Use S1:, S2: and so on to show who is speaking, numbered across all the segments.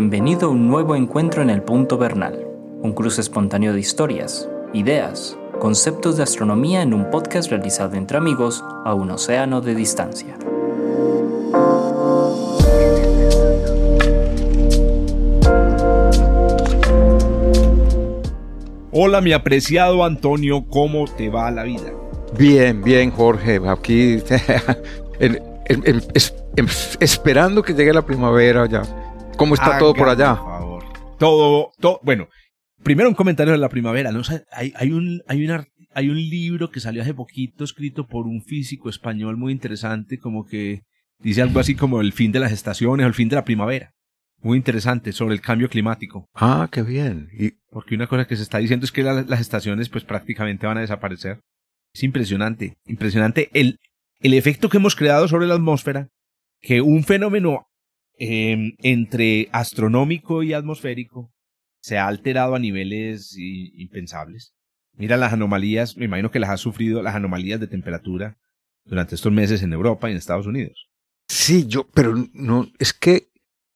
S1: Bienvenido a un nuevo encuentro en el Punto Bernal, un cruce espontáneo de historias, ideas, conceptos de astronomía en un podcast realizado entre amigos a un océano de distancia.
S2: Hola mi apreciado Antonio, ¿cómo te va la vida?
S3: Bien, bien Jorge, aquí esperando que llegue la primavera ya. ¿Cómo está todo por allá?
S2: Por favor. Todo, todo, bueno, primero un comentario de la primavera. ¿no? hay, hay, un, hay, hay un libro que salió hace poquito escrito por un físico español muy interesante, como que dice algo así como el fin de las estaciones o el fin de la primavera. Muy interesante sobre el cambio climático.
S3: Ah, qué bien.
S2: Y... Porque una cosa que se está diciendo es que las estaciones pues prácticamente van a desaparecer. Es impresionante, impresionante el, el efecto que hemos creado sobre la atmósfera, que un fenómeno em, entre astronómico y atmosférico se ha alterado a niveles impensables. Mira las anomalías, me imagino que las has sufrido, las anomalías de temperatura durante estos meses en Europa y en Estados Unidos.
S3: Sí, yo, pero no, es que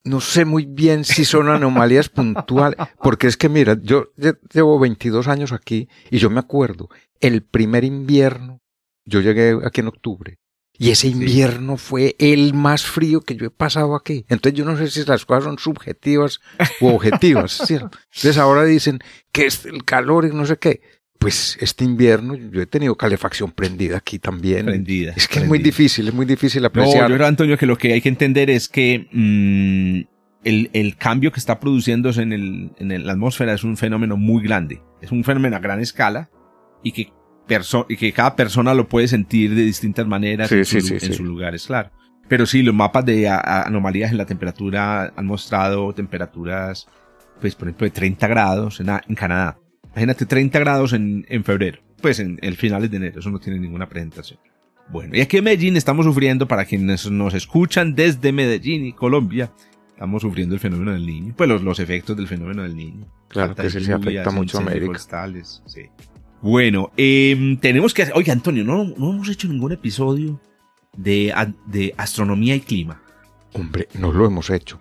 S3: no sé muy bien si son anomalías puntuales, porque es que mira, yo llevo 22 años aquí y yo me acuerdo, el primer invierno, yo llegué aquí en octubre, y ese invierno fue el más frío que yo he pasado aquí. Entonces yo no sé si las cosas son subjetivas u objetivas. ¿cierto? Entonces ahora dicen que es el calor y no sé qué. Pues este invierno yo he tenido calefacción prendida aquí también.
S2: Prendida.
S3: Es que es muy difícil, es muy difícil apreciar.
S2: No, yo creo, Antonio, que lo que hay que entender es que mm, el, el, cambio que está produciéndose en, el, en la atmósfera es un fenómeno muy grande. Es un fenómeno a gran escala y que y que cada persona lo puede sentir de distintas maneras en, su, en sus lugares, claro. Pero sí, los mapas de anomalías en la temperatura han mostrado temperaturas, pues por ejemplo, de 30 grados en, en Canadá. Imagínate 30 grados en, en febrero, pues en el finales de enero, eso no tiene ninguna presentación. Bueno, y aquí en Medellín estamos sufriendo, para quienes nos escuchan desde Medellín y Colombia, estamos sufriendo el fenómeno del niño, pues los, los efectos del fenómeno del niño.
S3: Claro que se afecta mucho a América.
S2: sí. Bueno, eh, tenemos que hacer. Oye, Antonio, no, no hemos hecho ningún episodio de, de astronomía y clima.
S3: Hombre, no lo hemos hecho.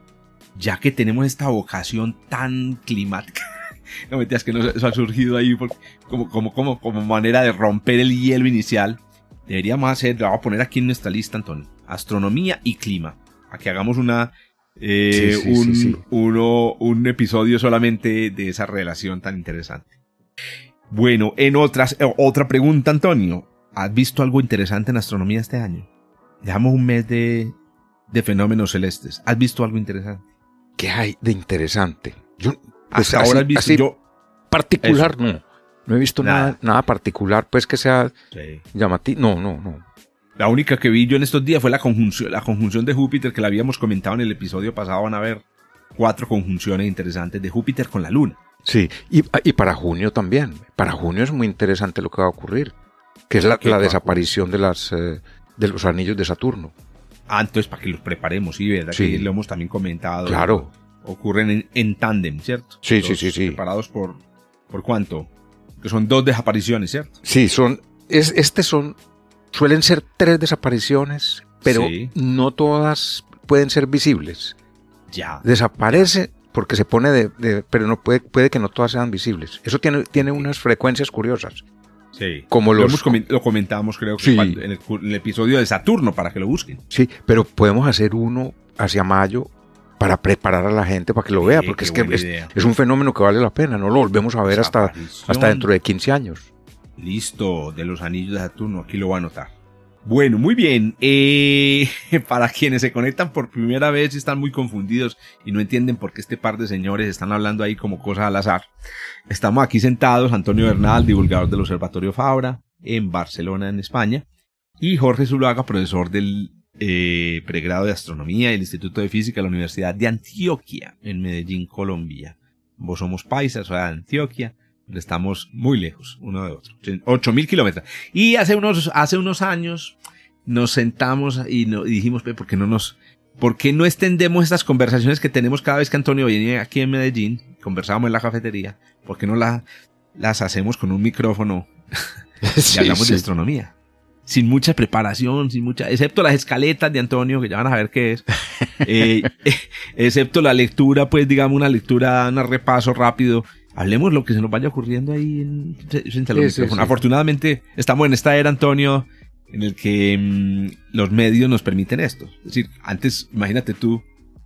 S2: Ya que tenemos esta vocación tan climática. no me que no, eso ha surgido ahí como, como, como, como manera de romper el hielo inicial. Deberíamos hacer, lo vamos a poner aquí en nuestra lista, Antonio. Astronomía y clima. A que hagamos una, eh, un, Uno, un episodio solamente de esa relación tan interesante. Bueno, en otras, eh, otra pregunta, Antonio. ¿Has visto algo interesante en astronomía este año? Llevamos un mes de, de fenómenos celestes. ¿Has visto algo interesante?
S3: ¿Qué hay de interesante? Yo,
S2: pues Hasta ahora has visto yo.
S3: Particular, no. No he visto nada. nada, particular, pues que sea llamativo. No, no, no.
S2: La única que vi yo en estos días fue la conjunción, la conjunción de Júpiter que la habíamos comentado en el episodio pasado. Van a ver cuatro conjunciones interesantes de Júpiter con la Luna.
S3: Sí, y, y, para junio también. Para junio es muy interesante lo que va a ocurrir, que es la, la desaparición de, las, eh, de los anillos de Saturno.
S2: Ah, entonces para que los preparemos, sí, ¿verdad?
S3: Sí.
S2: Que lo hemos también comentado.
S3: Claro.
S2: Ocurren en, en tándem, ¿cierto?
S3: Sí, sí, sí, sí.
S2: Preparados por, ¿por cuánto? Que son dos desapariciones, ¿cierto?
S3: Sí, son, es, este son, suelen ser tres desapariciones, pero no todas pueden ser visibles.
S2: Ya.
S3: Desaparece porque se pone de, pero no puede, puede que no todas sean visibles. Eso tiene, tiene unas frecuencias curiosas.
S2: Sí. Como lo, lo comentábamos, creo que en, el, episodio de Saturno, para que lo busquen.
S3: Sí, pero podemos hacer uno hacia mayo para preparar a la gente para que lo vea, porque es que es, un fenómeno que vale la pena, no lo volvemos a ver hasta, hasta dentro de 15 años.
S2: Listo, de los anillos de Saturno, aquí lo voy a anotar. Bueno, muy bien. Eh, para quienes se conectan por primera vez y están muy confundidos y no entienden por qué este par de señores están hablando ahí como cosas al azar. Estamos aquí sentados, Antonio Bernal, divulgador del Observatorio Fabra, en Barcelona, en España, y Jorge Zuluaga, profesor del eh, pregrado de Astronomía del Instituto de Física de la Universidad de Antioquia, en Medellín, Colombia. Vos somos paisas, o de Antioquia Estamos muy lejos uno de otro. 8000 kilómetros. Y hace unos, hace unos años nos sentamos y, dijimos, ¿por qué no nos, por qué no extendemos estas conversaciones que tenemos cada vez que Antonio viene aquí en Medellín? Conversábamos en la cafetería. ¿Por qué no la, las hacemos con un micrófono y hablamos de astronomía? Sin mucha preparación, sin mucha, excepto las escaletas de Antonio, que ya van a ver qué es. Eh, excepto la lectura, pues digamos una lectura, un repaso rápido. Hablemos lo que se nos vaya ocurriendo ahí en, en Afortunadamente estamos en esta era, Antonio, en el que mm, los medios nos permiten esto. Es decir, antes, imagínate tú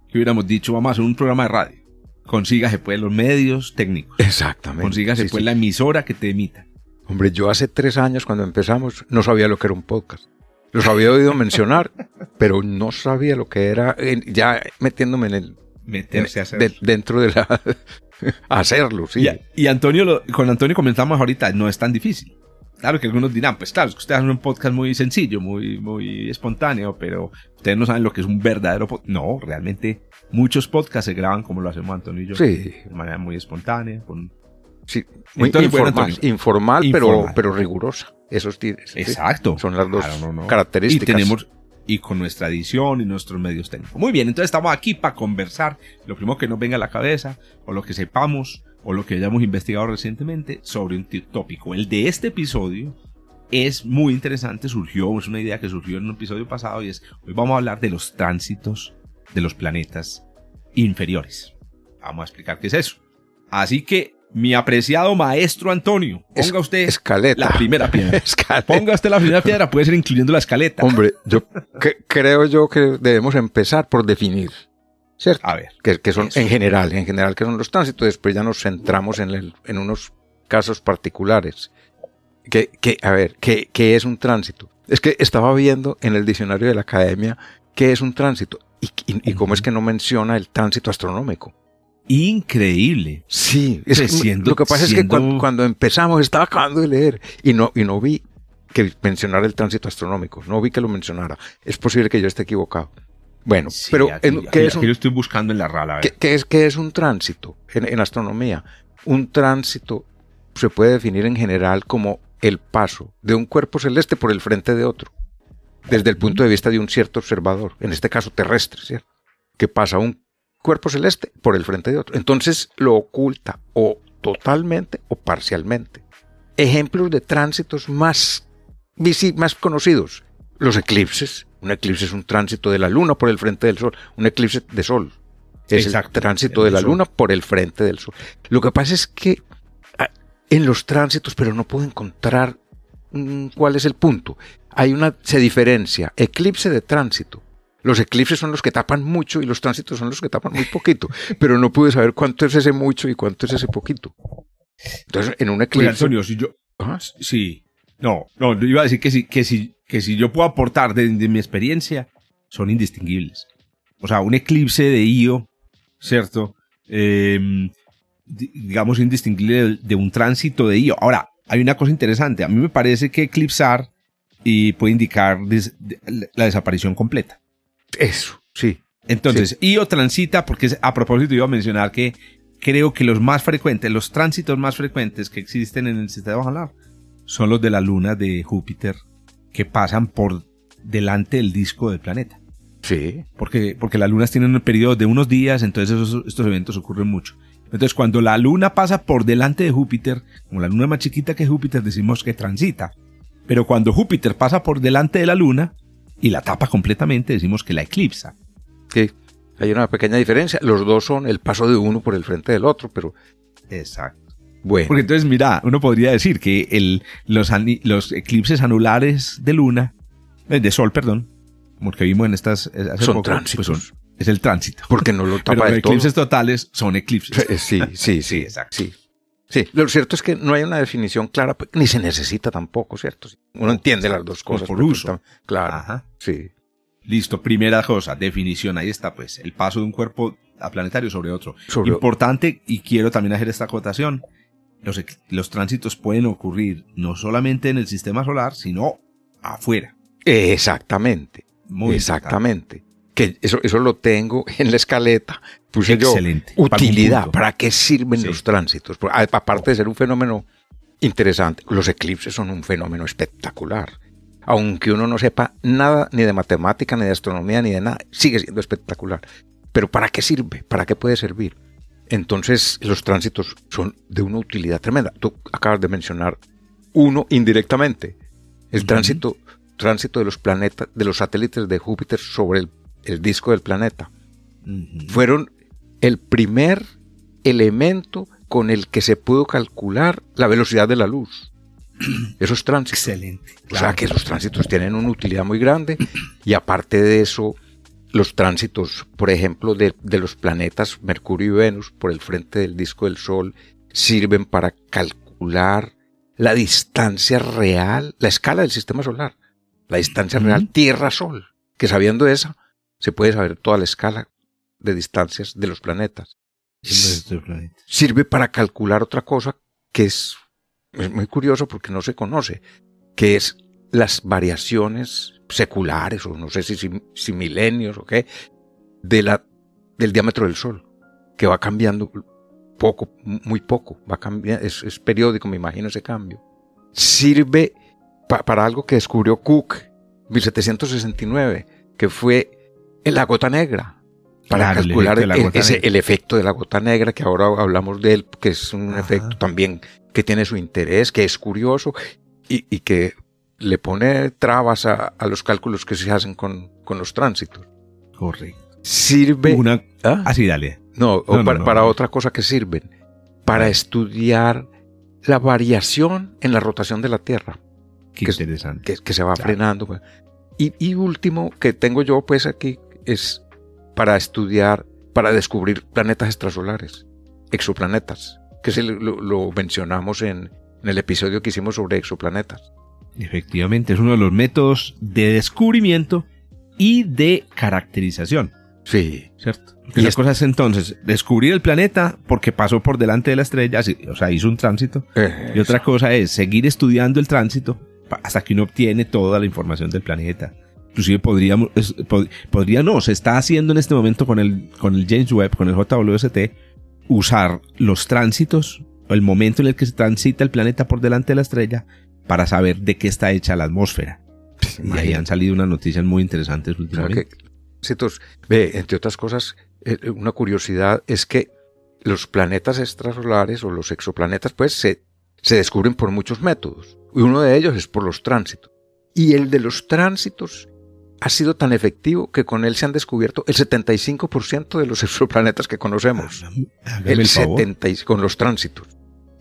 S2: que hubiéramos dicho, vamos a hacer un programa de radio. Consígase pues los medios técnicos.
S3: Exactamente.
S2: Consígase pues la emisora que te emita.
S3: Hombre, yo hace tres años cuando empezamos no sabía lo que era un podcast. Los había oído mencionar, pero no sabía lo que era, ya metiéndome en el...
S2: Meterse a
S3: dentro de la... hacerlo, sí.
S2: Y, Antonio, con Antonio comenzamos ahorita, no es tan difícil. Claro que algunos dirán, pues claro, es que ustedes hacen un podcast muy sencillo, muy, muy espontáneo, pero ustedes no saben lo que es un verdadero podcast. No, realmente muchos podcasts se graban como lo hacemos Antonio y yo.
S3: Sí.
S2: De manera muy espontánea, con
S3: Sí, muy informal, pero, pero rigurosa. Esos.
S2: Exacto.
S3: Son las dos características.
S2: Y tenemos y con nuestra edición y nuestros medios técnicos. Muy bien, entonces estamos aquí para conversar lo primero que nos venga a la cabeza o lo que sepamos o lo que hayamos investigado recientemente sobre un tópico. El de este episodio es muy interesante, surgió, es una idea que surgió en un episodio pasado y es, hoy vamos a hablar de los tránsitos de los planetas inferiores. Vamos a explicar qué es eso. Así que mi apreciado maestro Antonio, ponga usted la primera piedra. Ponga usted la primera piedra, puede ser incluyendo la escaleta.
S3: Hombre, yo creo yo que debemos empezar por definir, ¿cierto?
S2: A ver.
S3: Que, son en general, en general que son los tránsitos, después ya nos centramos en, el, en unos casos particulares. Que, que a ver, ¿qué, ¿qué es un tránsito? Es que estaba viendo en el diccionario de la academia qué es un tránsito y, y cómo es que no menciona el tránsito astronómico
S2: increíble.
S3: Sí, es, lo que pasa es que cuando, empezamos estaba acabando de leer y no, y no vi que mencionara el tránsito astronómico, no vi que lo mencionara. Es posible que yo esté equivocado. Bueno, pero
S2: ¿qué es un, lo estoy buscando en la rala.
S3: ¿qué, es, ¿Qué es un tránsito en, astronomía? Un tránsito se puede definir en general como el paso de un cuerpo celeste por el frente de otro, desde el punto de vista de un cierto observador, en este caso terrestre, ¿cierto? Que pasa un cuerpo celeste por el frente de otro. Entonces lo oculta o totalmente o parcialmente. Ejemplos de tránsitos más, más conocidos. Los eclipses. Un eclipse es un tránsito de la luna por el frente del sol. Un eclipse de sol. Es el tránsito de la luna por el frente del sol. Lo que pasa es que ah, en los tránsitos, pero no puedo encontrar mm, cuál es el punto. Hay una, se diferencia eclipse de tránsito los eclipses son los que tapan mucho y los tránsitos son los que tapan muy poquito. Pero no pude saber cuánto es ese mucho y cuánto es ese poquito. Entonces, en un eclipse.
S2: Antonio, si yo. Sí. No, no, yo iba a decir que si, que si, que si yo puedo aportar de, mi experiencia, son indistinguibles. O sea, un eclipse de Io, ¿cierto? Em, digamos, indistinguible de, un tránsito de Io. Ahora, hay una cosa interesante. A mí me parece que eclipsar y puede indicar la desaparición completa.
S3: Eso, sí.
S2: Entonces, Io transita, porque a propósito iba a mencionar que creo que los más frecuentes, los tránsitos más frecuentes que existen en el sistema solar son los de la luna de Júpiter que pasan por delante del disco del planeta.
S3: Sí.
S2: Porque, porque las lunas tienen un periodo de unos días, entonces estos eventos ocurren mucho. Entonces, cuando la luna pasa por delante de Júpiter, como la luna es más chiquita que Júpiter, decimos que transita. Pero cuando Júpiter pasa por delante de la luna, y la tapa completamente, decimos que la eclipsa.
S3: Sí, hay una pequeña diferencia. Los dos son el paso de uno por el frente del otro, pero...
S2: Exacto. Bueno. Porque entonces, mira, uno podría decir que el, los, los eclipses anulares de luna, eh, de sol, perdón, como que vimos en estas...
S3: Eh, son pues tránsitos.
S2: es el tránsito.
S3: Porque no lo tapa
S2: Pero los eclipses totales son eclipses.
S3: Sí, sí, sí, exacto. Sí. Sí, lo cierto es que no hay una definición clara, pues, ni se necesita tampoco, ¿cierto? Uno entiende las dos cosas.
S2: Por uso.
S3: Claro. Ajá. Sí.
S2: Listo, primera cosa, definición, ahí está, pues, el paso de un cuerpo planetario sobre otro. Importante, y quiero también hacer esta acotación, los, los tránsitos pueden ocurrir no solamente en el sistema solar, sino afuera.
S3: Exactamente. Muy Exactamente que eso, eso lo tengo en la escaleta, puse Excelente. yo utilidad, ¿para qué sirven los tránsitos? Aparte de ser un fenómeno interesante, los eclipses son un fenómeno espectacular. Aunque uno no sepa nada ni de matemática, ni de astronomía, ni de nada, sigue siendo espectacular. Pero ¿para qué sirve? ¿Para qué puede servir? Entonces los tránsitos son de una utilidad tremenda. Tú acabas de mencionar uno indirectamente, el tránsito, tránsito de los planetas, de los satélites de Júpiter sobre el el disco del planeta. Fueron el primer elemento con el que se pudo calcular la velocidad de la luz. Esos tránsitos.
S2: Excelente.
S3: O sea que los tránsitos tienen una utilidad muy grande y aparte de eso, los tránsitos, por ejemplo, de, de los planetas Mercurio y Venus por el frente del disco del Sol sirven para calcular la distancia real, la escala del sistema solar, la distancia
S2: Ujú.
S3: real Tierra-Sol, que sabiendo esa, se puede saber toda la escala de distancias de los planetas.
S2: Nuestro planeta.
S3: Sirve para calcular otra cosa que es, es muy curioso porque no se conoce, que es las variaciones seculares o no sé si, si, si milenios o qué, de la, del diámetro del Sol, que va cambiando poco, muy poco, va cambiando, es, es periódico, me imagino ese cambio. Sirve pa- para algo que descubrió Cook, 1769, que fue la gota negra, para
S2: Claro,
S3: calcular el, ese- el efecto de la gota negra, que ahora hablamos de él, que es un
S2: Ajá.
S3: efecto también que tiene su interés, que es curioso y, y que le pone trabas a, a los cálculos que se hacen con, con los tránsitos.
S2: Correcto.
S3: Sirve...
S2: Una...
S3: ¿Ah?
S2: Así, dale.
S3: No, o
S2: No, no,
S3: para,
S2: no,
S3: para otra cosa que sirven. Para estudiar la variación en la rotación de la Tierra,
S2: Qué
S3: Que-
S2: interesante.
S3: que, que se va
S2: Claro.
S3: frenando. pues. Y, y último que tengo yo pues aquí es para estudiar, para descubrir planetas extrasolares, exoplanetas, que se lo, mencionamos en, en el episodio que hicimos sobre exoplanetas.
S2: Efectivamente, es uno de los métodos de descubrimiento y de caracterización,
S3: Sí.
S2: ¿cierto?
S3: Y
S2: la
S3: es-
S2: cosa es entonces descubrir el planeta porque pasó por delante de la estrella, o sea, hizo un tránsito.
S3: Eh,
S2: Y otra cosa es seguir estudiando el tránsito hasta que uno obtiene toda la información del planeta. Inclusive podríamos, es- pod- podría no, se está haciendo en este momento con el, con el James Webb, con el JWST, usar los tránsitos, o el momento en el que se transita el planeta por delante de la estrella, para saber de qué está hecha la atmósfera. Y ahí han salido unas noticias muy interesantes últimamente.
S3: que, citos, ve, entre otras cosas, eh, una curiosidad es que los planetas extrasolares o los exoplanetas, pues, se, se descubren por muchos métodos. Y uno de ellos es por los tránsitos. Y el de los tránsitos ha sido tan efectivo que con él se han descubierto el 75% de los exoplanetas que conocemos.
S2: Hágame
S3: El
S2: el favor.
S3: 70 y- con los tránsitos.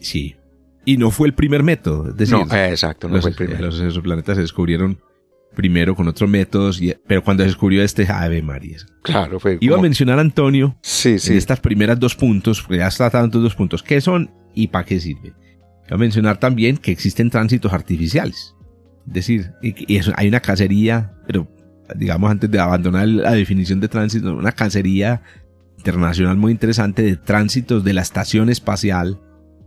S2: Sí. Y no fue el primer método. Es decir,
S3: no, eh, exacto, no
S2: los,
S3: fue el primero.
S2: los exoplanetas se descubrieron primero con otros métodos, y- pero cuando se descubrió este, Ave María.
S3: Claro, fue
S2: Iba a mencionar Antonio
S3: Sí,
S2: en
S3: sí.
S2: estas primeras dos puntos, porque ya está dando dos puntos, ¿qué son y para qué sirven? Iba a mencionar también que existen tránsitos artificiales. Es decir, y, y eso- hay una cacería, pero digamos antes de abandonar la definición de tránsito, una cacería internacional muy interesante de tránsitos de la estación espacial,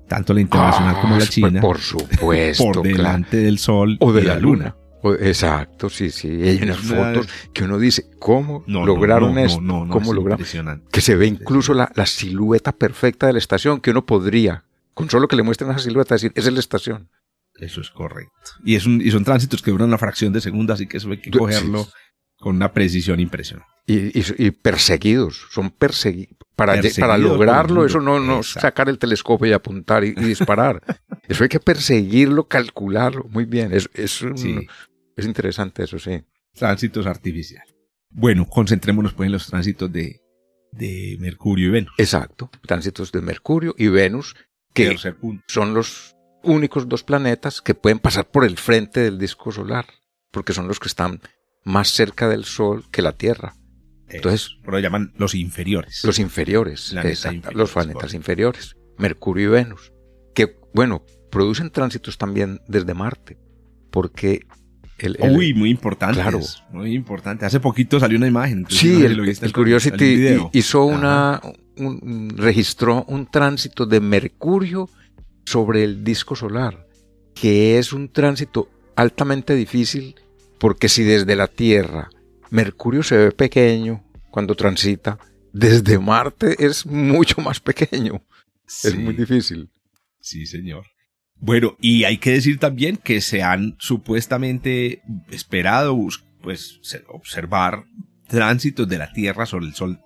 S2: tanto la internacional como la
S3: Ah,
S2: china,
S3: Por supuesto,
S2: por
S3: claro.
S2: delante del Sol
S3: O de
S2: y
S3: la luna. Exacto, sí, sí. Hay unas fotos que uno dice, ¿cómo
S2: No,
S3: lograron
S2: no, no,
S3: esto?
S2: no, no,
S3: ¿Cómo
S2: es
S3: lograron? Que se ve incluso la, la silueta perfecta de la estación, que uno podría, con solo que le muestren esa silueta, decir, esa es la estación.
S2: Eso es correcto. Y, es un- y son tránsitos que duran una fracción de segundo, así que eso hay que cogerlo
S3: sí.
S2: Con una precisión impresionante.
S3: Y, y- y perseguidos, son perseguidos. Para,
S2: Perseguidos
S3: para lograrlo, eso no, no
S2: Exacto.
S3: sacar el telescopio y apuntar y, y disparar. eso hay que perseguirlo, calcularlo. Muy bien, es, es, un-
S2: Sí.
S3: es interesante eso, sí.
S2: Tránsitos artificiales. Bueno, concentrémonos pues en los tránsitos de, de Mercurio y Venus.
S3: Exacto. Tránsitos de Mercurio y Venus, que son los únicos dos planetas que pueden pasar por el frente del disco solar, porque son los que están más cerca del Sol que la Tierra. Entonces-
S2: Eso, pero lo llaman los inferiores.
S3: Los inferiores, los planetas inferiores, Mercurio y Venus, que, bueno, producen tránsitos también desde Marte, porque el, el-
S2: Uy, muy importante.
S3: Claro.
S2: Muy importante. Hace poquito salió una imagen. entonces no
S3: sí, el, el Curiosity hizo una, un- un- registró un tránsito de Mercurio sobre el disco solar, que es un tránsito altamente difícil, porque si desde la Tierra Mercurio se ve pequeño cuando transita, desde Marte es mucho más pequeño. Es muy difícil.
S2: Sí, señor. Bueno, y hay que decir también que se han supuestamente esperado pues se- observar tránsitos de la Tierra sobre el Sol,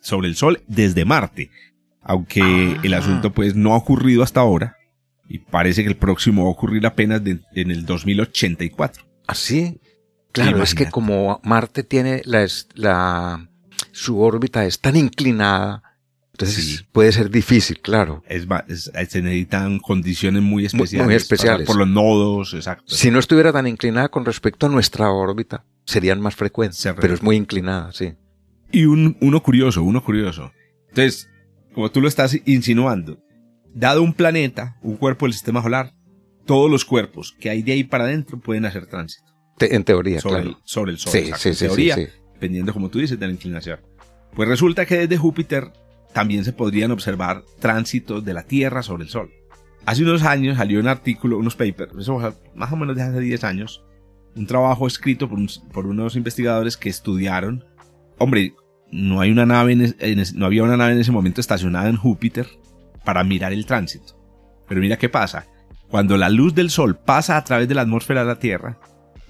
S2: sobre el Sol desde Marte. Aunque
S3: Ah.
S2: el asunto pues no ha ocurrido hasta ahora y parece que el próximo va a ocurrir apenas de- en el 2084.
S3: Así. Claro, es que
S2: Imagínate.
S3: como Marte tiene la, la su órbita es tan inclinada, entonces
S2: Sí.
S3: puede ser difícil, claro.
S2: Es, es- se necesitan condiciones muy especiales.
S3: muy especiales.
S2: Por los nodos, exacto.
S3: Si no estuviera tan inclinada con respecto a nuestra órbita, serían más frecuentes,
S2: Se
S3: pero es muy inclinada, sí.
S2: Y un, uno curioso, uno curioso. Entonces, como tú lo estás insinuando, dado un planeta, un cuerpo del sistema solar, todos los cuerpos que hay de ahí para adentro pueden hacer tránsito
S3: Te- en teoría,
S2: sobre,
S3: claro.
S2: el, sobre el Sol.
S3: Sí, sí,
S2: en
S3: sí,
S2: teoría, dependiendo, como tú dices, de la inclinación. Pues resulta que desde Júpiter también se podrían observar tránsitos de la Tierra sobre el Sol. Hace unos años salió un artículo, unos papers, más o menos de hace 10 años, un trabajo escrito por, un- por unos investigadores que estudiaron, hombre, no hay una nave, en no había una nave en ese momento estacionada en Júpiter para mirar el tránsito. Pero mira qué pasa, cuando la luz del Sol pasa a través de la atmósfera de la Tierra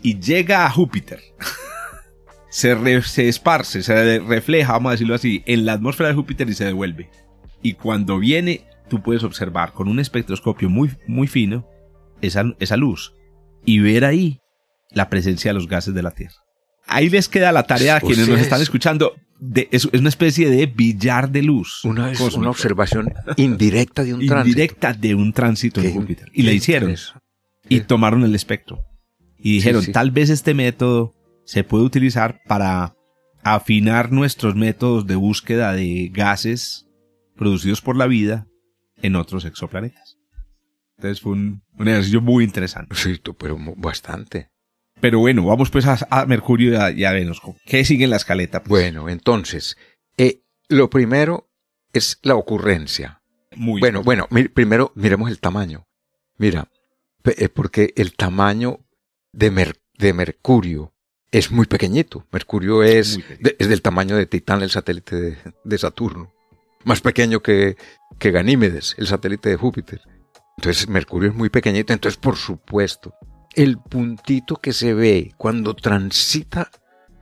S2: y llega a Júpiter, se, re- se esparce, se refleja, vamos a decirlo así, en la atmósfera de Júpiter y se devuelve. Y cuando viene, tú puedes observar con un espectroscopio muy, muy fino esa, esa luz y ver ahí la presencia de los gases de la Tierra. Ahí les queda la tarea a
S3: O
S2: quienes
S3: sea,
S2: nos están
S3: es-
S2: escuchando. De, es, es una especie de billar de luz.
S3: Una, es una observación indirecta de un tránsito.
S2: indirecta de un tránsito en Júpiter. Y la hicieron. Y tomaron el espectro. Y dijeron,
S3: sí.
S2: tal vez este método se puede utilizar para afinar nuestros métodos de búsqueda de gases producidos por la vida en otros exoplanetas. Entonces fue un, un ejercicio muy interesante.
S3: Sí, pero bastante.
S2: Pero bueno, vamos pues a, a Mercurio y a, y a Venus. ¿Qué sigue en la escaleta? Pues,
S3: Bueno, entonces, eh, lo primero es la ocurrencia.
S2: muy
S3: Bueno, bueno, mi- primero miremos el tamaño. Mira, eh, porque el tamaño de, Mer- de Mercurio es muy pequeñito. Mercurio es, es del tamaño de Titán, el satélite de, de Saturno. Más pequeño que, que Ganímedes, el satélite de Júpiter. Entonces, Mercurio es muy pequeñito. Entonces, por supuesto, el puntito que se ve cuando transita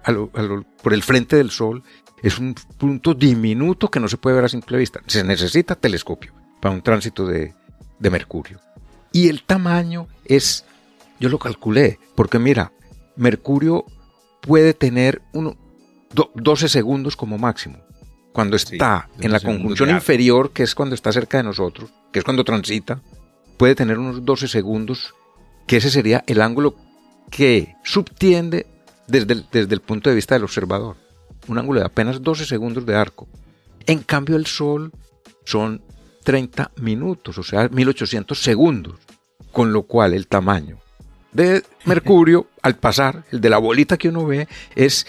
S3: a lo- a lo- por el frente del Sol es un punto diminuto que no se puede ver a simple vista. Se necesita telescopio para un tránsito de, de Mercurio. Y el tamaño es, yo lo calculé, porque mira, Mercurio puede tener uno, do- 12 segundos como máximo. Cuando está
S2: 12
S3: en la conjunción inferior, que es cuando está cerca de nosotros, que es cuando transita, puede tener unos 12 segundos, que ese sería el ángulo que subtiende desde el, desde el punto de vista del observador. Un ángulo de apenas 12 segundos de arco. En cambio, el Sol son 30 minutos, o sea, 1800 segundos. Con lo cual, el tamaño de Mercurio, al pasar, el de la bolita que uno ve, es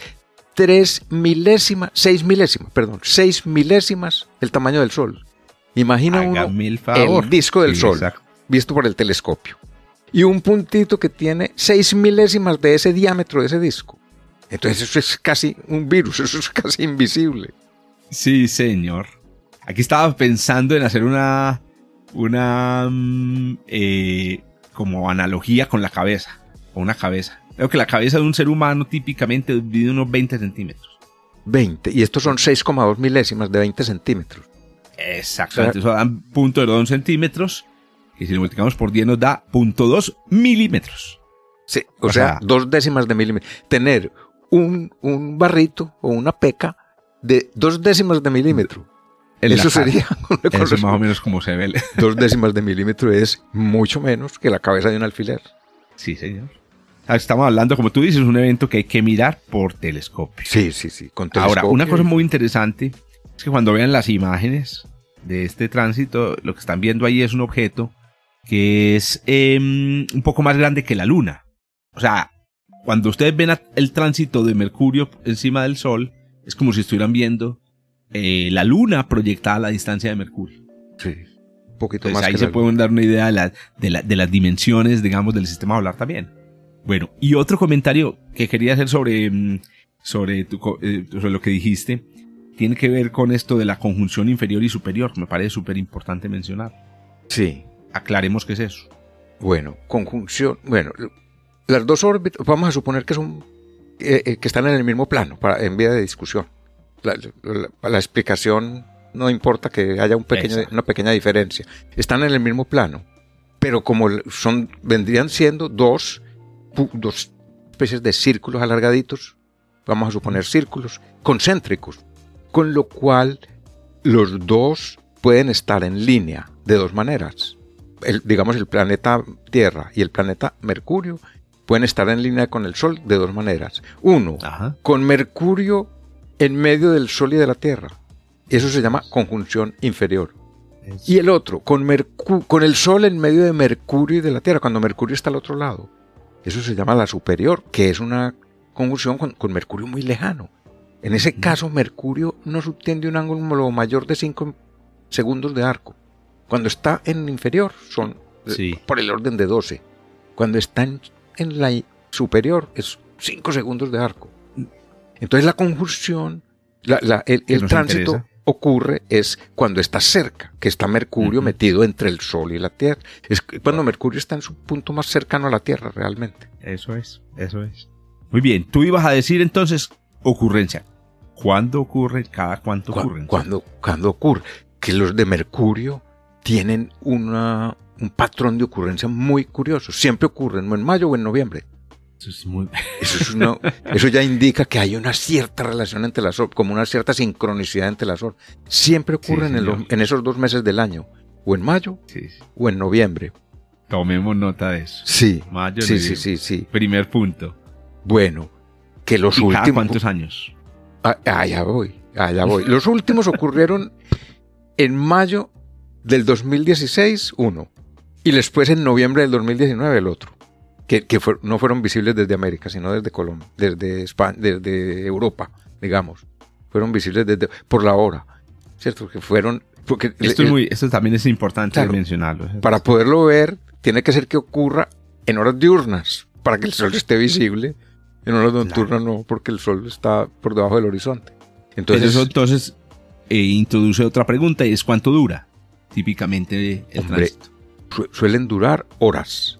S3: 3 milésimas, 6 milésimas, perdón, 6 milésimas el tamaño del Sol. Imagina uno
S2: Hágame el favor.
S3: el disco del
S2: Sí,
S3: Sol,
S2: exacto.
S3: visto por el telescopio. Y un puntito que tiene 6 milésimas de ese diámetro de ese disco. Entonces eso es casi un virus, eso es casi invisible.
S2: Sí, señor. Aquí estaba pensando en hacer una. Una. mm, eh, como analogía con la cabeza. O una cabeza. Creo que la cabeza de un ser humano típicamente mide unos 20 centímetros.
S3: 20. Y estos son 6,2 milésimas de 20 centímetros.
S2: Exactamente. Eso da punto de 2 centímetros. Y si lo multiplicamos por 10 nos da punto 2 milímetros.
S3: Sí, o,
S2: O
S3: sea,
S2: sea-
S3: dos décimas de milímetro. Tener un, un barrito o una peca de dos décimas de milímetro. Eso sería
S2: Eso es más o menos como se ve.
S3: Dos décimas de milímetro es mucho menos que la cabeza de un alfiler.
S2: Sí, señor. Ah, Estamos hablando, como tú dices, un evento que hay que mirar por telescopio.
S3: Sí, sí, sí. Con
S2: Ahora, una cosa muy interesante es que cuando vean las imágenes de este tránsito, lo que están viendo ahí es un objeto que es em, un poco más grande que la Luna. O sea, cuando ustedes ven el tránsito de Mercurio encima del Sol, es como si estuvieran viendo eh, la Luna proyectada a la distancia de Mercurio.
S3: Sí, un poquito
S2: Entonces
S3: más
S2: ahí
S3: que
S2: se pueden dar una idea de, la- de la- de las dimensiones, digamos, del sistema solar también. Bueno, y otro comentario que quería hacer sobre, mm, sobre, tu co- eh, sobre lo que dijiste, tiene que ver con esto de la conjunción inferior y superior. Me parece súper importante mencionar.
S3: Sí.
S2: Aclaremos qué es eso.
S3: Bueno, conjunción. Bueno, las dos órbitas, vamos a suponer que son eh, eh, que están en el mismo plano, para, en vía de discusión. La, la- la explicación no importa que haya un pequeño- una pequeña diferencia. Están en el mismo plano, pero como son vendrían siendo dos, dos especies de círculos alargaditos, vamos a suponer círculos concéntricos. con lo cual los dos pueden estar en línea de dos maneras. El, digamos, el planeta Tierra y el planeta Mercurio pueden estar en línea con el Sol de dos maneras. Uno, con Mercurio en medio del Sol y de la Tierra. Eso se llama conjunción inferior. Y el otro, con, con el Sol en medio de Mercurio y de la Tierra, cuando Mercurio está al otro lado. Eso se llama la superior, que es una conjunción con, Mercurio muy lejano. En ese caso, Mercurio no subtiende un ángulo mayor de 5 segundos de arco. Cuando está en inferior, son por el orden de 12. Cuando está en, la superior, es 5 segundos de arco. Entonces la conjunción, el, tránsito ocurre es cuando está cerca, que está Mercurio metido entre el Sol y la Tierra. Es cuando Mercurio está en su punto más cercano a la Tierra realmente.
S2: Eso es, eso es. Muy bien, tú ibas a decir entonces ocurrencia. ¿Cuándo ocurre? ¿Cada cuánto ocurre?
S3: ¿Cuándo, ¿Cuándo ocurre? Que los de Mercurio tienen una, un patrón de ocurrencia muy curioso. Siempre ocurren, o en mayo o en noviembre. Eso, ya indica que hay una cierta relación entre las como una cierta sincronicidad entre las horas. Siempre ocurren en, esos dos meses del año, o en mayo o en noviembre.
S2: Tomemos nota de eso.
S3: Sí, sí, sí, sí,
S2: Primer punto.
S3: Bueno, que los últimos.
S2: ¿Cuántos años?
S3: Ah, allá voy, allá voy. Los últimos ocurrieron en mayo del 2016, uno, y después en noviembre del 2019, el otro que, no fueron visibles desde América, sino desde Colombia, desde España, desde Europa, digamos. Fueron visibles desde, por la hora, ¿cierto? Que fueron... Porque
S2: esto, es muy, esto también es importante mencionarlo.
S3: Para poderlo ver, tiene que ser que ocurra en horas diurnas, para que el sol esté visible. En horas nocturnas no, porque el sol está por debajo del horizonte.
S2: Entonces, eso entonces eh, introduce otra pregunta y es cuánto dura típicamente el tránsito.
S3: suelen durar horas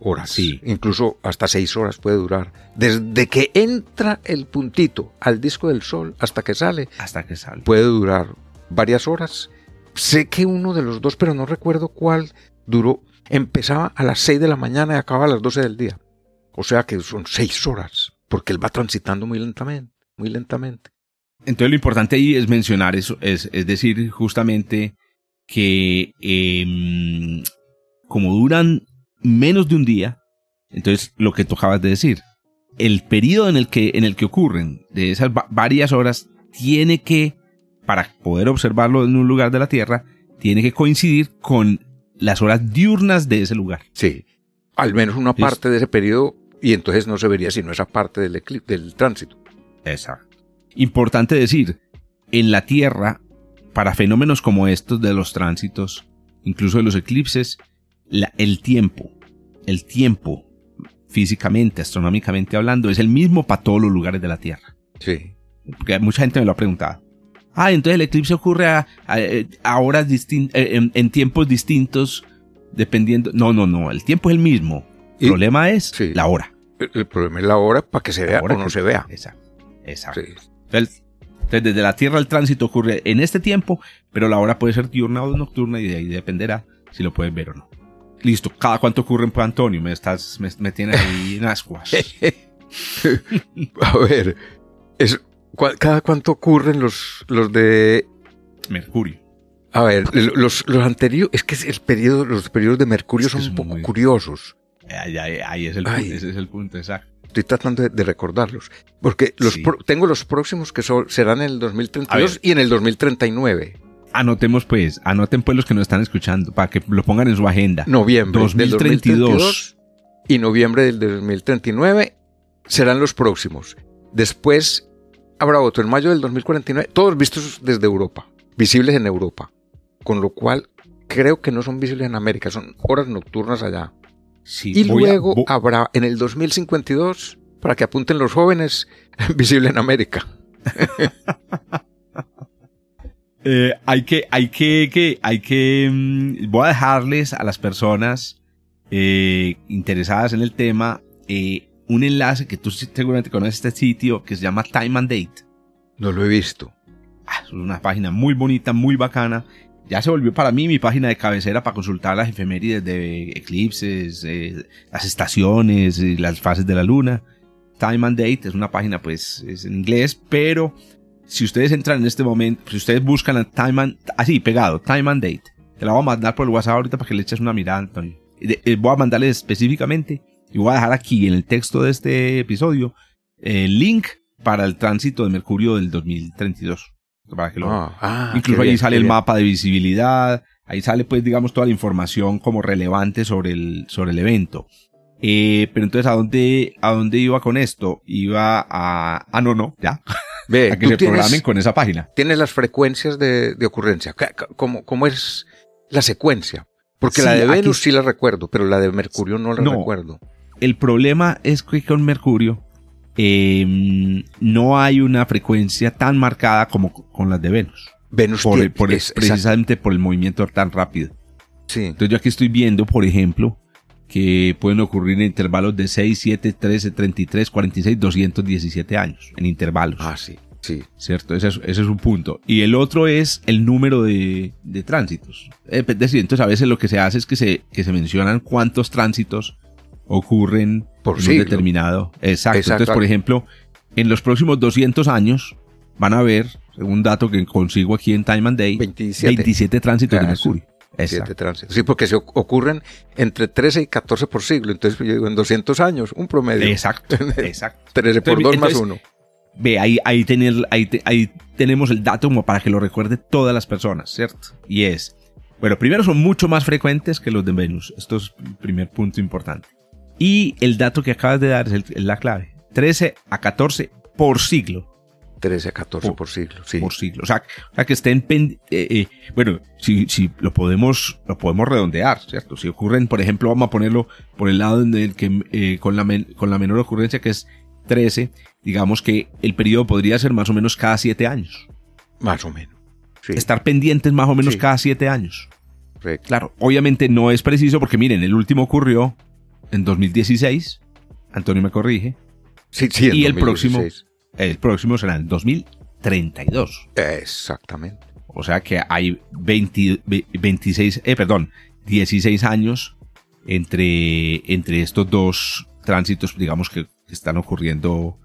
S3: horas. Sí. Incluso hasta seis horas puede durar. Desde que entra el puntito al disco del sol hasta que sale.
S2: Hasta que sale.
S3: Puede durar varias horas. Sé que uno de los dos, pero no recuerdo cuál, duró. Empezaba a las seis de la mañana y acababa a las doce del día. O sea que son seis horas, porque él va transitando muy lentamente, muy lentamente.
S2: Entonces lo importante ahí es mencionar eso, es, es decir, justamente que em, como duran menos de un día, entonces lo que tocabas de decir, el periodo en el que, en el que ocurren de esas varias horas tiene que, para poder observarlo en un lugar de la Tierra, tiene que coincidir con las horas diurnas de ese lugar.
S3: Sí, al menos una parte de ese periodo y entonces no se vería sino esa parte del, del tránsito.
S2: Exacto. Importante decir, en la Tierra, para fenómenos como estos de los tránsitos, incluso de los eclipses, el tiempo, el tiempo, físicamente, astronómicamente hablando, es el mismo para todos los lugares de la Tierra.
S3: Sí.
S2: Porque mucha gente me lo ha preguntado. Ah, entonces el eclipse ocurre a, horas distintas, eh, en, tiempos distintos, dependiendo. No, no, no, el tiempo es el mismo. El problema es la hora.
S3: El, problema es la hora para que se vea o no se vea.
S2: Exacto. Exacto. Entonces, desde la Tierra el tránsito ocurre en este tiempo, pero la hora puede ser diurna o nocturna y de ahí dependerá si lo puedes ver o no. Listo, ¿cada cuánto ocurre en Antonio? Me estás, me, tienes ahí en ascuas.
S3: A ver, es, ¿cada cuánto ocurren los, los de
S2: Mercurio?
S3: A ver, los, los anteriores, es que el periodo, los periodos de Mercurio son, un poco curiosos.
S2: Ahí, es el punto, ese es el punto, exacto.
S3: Estoy tratando de, recordarlos. Porque los tengo los próximos que son, serán en el 2032 y en el 2039
S2: anotemos pues, anoten pues los que nos están escuchando para que lo pongan en su agenda.
S3: Noviembre 2032 y noviembre del 2039 serán los próximos. Después habrá otro en mayo del 2049, todos vistos desde Europa, visibles en Europa, con lo cual creo que no son visibles en América, son horas nocturnas allá. y luego habrá en el 2052, para que apunten los jóvenes, visible en América.
S2: Eh, hay que, hay que, hay que, mm, voy a dejarles a las personas eh, interesadas en el tema eh, un enlace que tú seguramente conoces este sitio que se llama Time and Date.
S3: No lo he visto.
S2: Ah, es una página muy bonita, muy bacana. Ya se volvió para mí mi página de cabecera para consultar las efemérides de eclipses, las estaciones, las fases de la luna. Time and Date es una página, pues, es en inglés, pero si ustedes entran en este momento, si ustedes buscan a Time and, así, pegado, Time and Date, te la voy a mandar por el WhatsApp ahorita para que le eches una mirada, Antonio. Eh, voy a mandarle específicamente y voy a dejar aquí en el texto de este episodio el link para el tránsito de Mercurio del 2032. Para que lo, ah, ah, incluso ahí sale el mapa de visibilidad, ahí sale pues digamos toda la información como relevante sobre el, sobre el evento. Eh, pero entonces, ¿a dónde, ¿a dónde iba con esto? Iba a... Ah, no, no, ya.
S3: Ve,
S2: a que se programen con esa página.
S3: Tienes las frecuencias de, de ocurrencia. ¿Cómo, ¿Cómo, es la secuencia? Porque la de Venus sí la recuerdo, pero la de Mercurio no la recuerdo.
S2: El problema es que con Mercurio em, no hay una frecuencia tan marcada como con las de Venus.
S3: Venus
S2: por, por precisamente por el movimiento tan rápido.
S3: Sí.
S2: Entonces yo aquí estoy viendo, por ejemplo, que pueden ocurrir en intervalos de 6, 7, 13, 33, 46, 217 años, en intervalos.
S3: Ah, sí, sí.
S2: ¿Cierto? Ese es, ese es un punto. Y el otro es el número de, de tránsitos. Eh, es decir, entonces a veces lo que se hace es que se, que se mencionan cuántos tránsitos ocurren
S3: por
S2: en un determinado. Exacto. Entonces, por ejemplo, en los próximos 200 años van a haber, según dato que consigo aquí en Time and Day, 27, 27 tránsitos de Mercurio.
S3: Sí, porque se ocurren entre 13 y 14 por siglo. Entonces, yo digo, en 200 años, un promedio.
S2: Exacto, exacto.
S3: 13 por 2 más 1.
S2: Ve, ahí, ahí, tener, ahí, ahí tenemos el dato como para que lo recuerde todas las personas, ¿cierto? Y es, bueno, primero son mucho más frecuentes que los de Venus. Esto es el primer punto importante. Y el dato que acabas de dar es, la clave. 13 a 14 por siglo.
S3: 13 a 14 por, siglo, sí.
S2: Por siglo. O sea, o sea que estén eh, eh, bueno, si, si lo podemos, lo podemos redondear, ¿cierto? Si ocurren, por ejemplo, vamos a ponerlo por el lado en el que eh, con, la con la menor ocurrencia que es 13, digamos que el periodo podría ser más o menos cada 7 años.
S3: Más o menos.
S2: Estar pendientes más o menos cada 7 años. Claro, obviamente no es preciso porque miren, el último ocurrió en 2016, Antonio me corrige.
S3: Sí, sí,
S2: y el próximo el próximo será en 2032.
S3: Exactamente.
S2: O sea que hay 20, 26, eh, perdón, 16 años entre, entre estos dos tránsitos, digamos, que están ocurriendo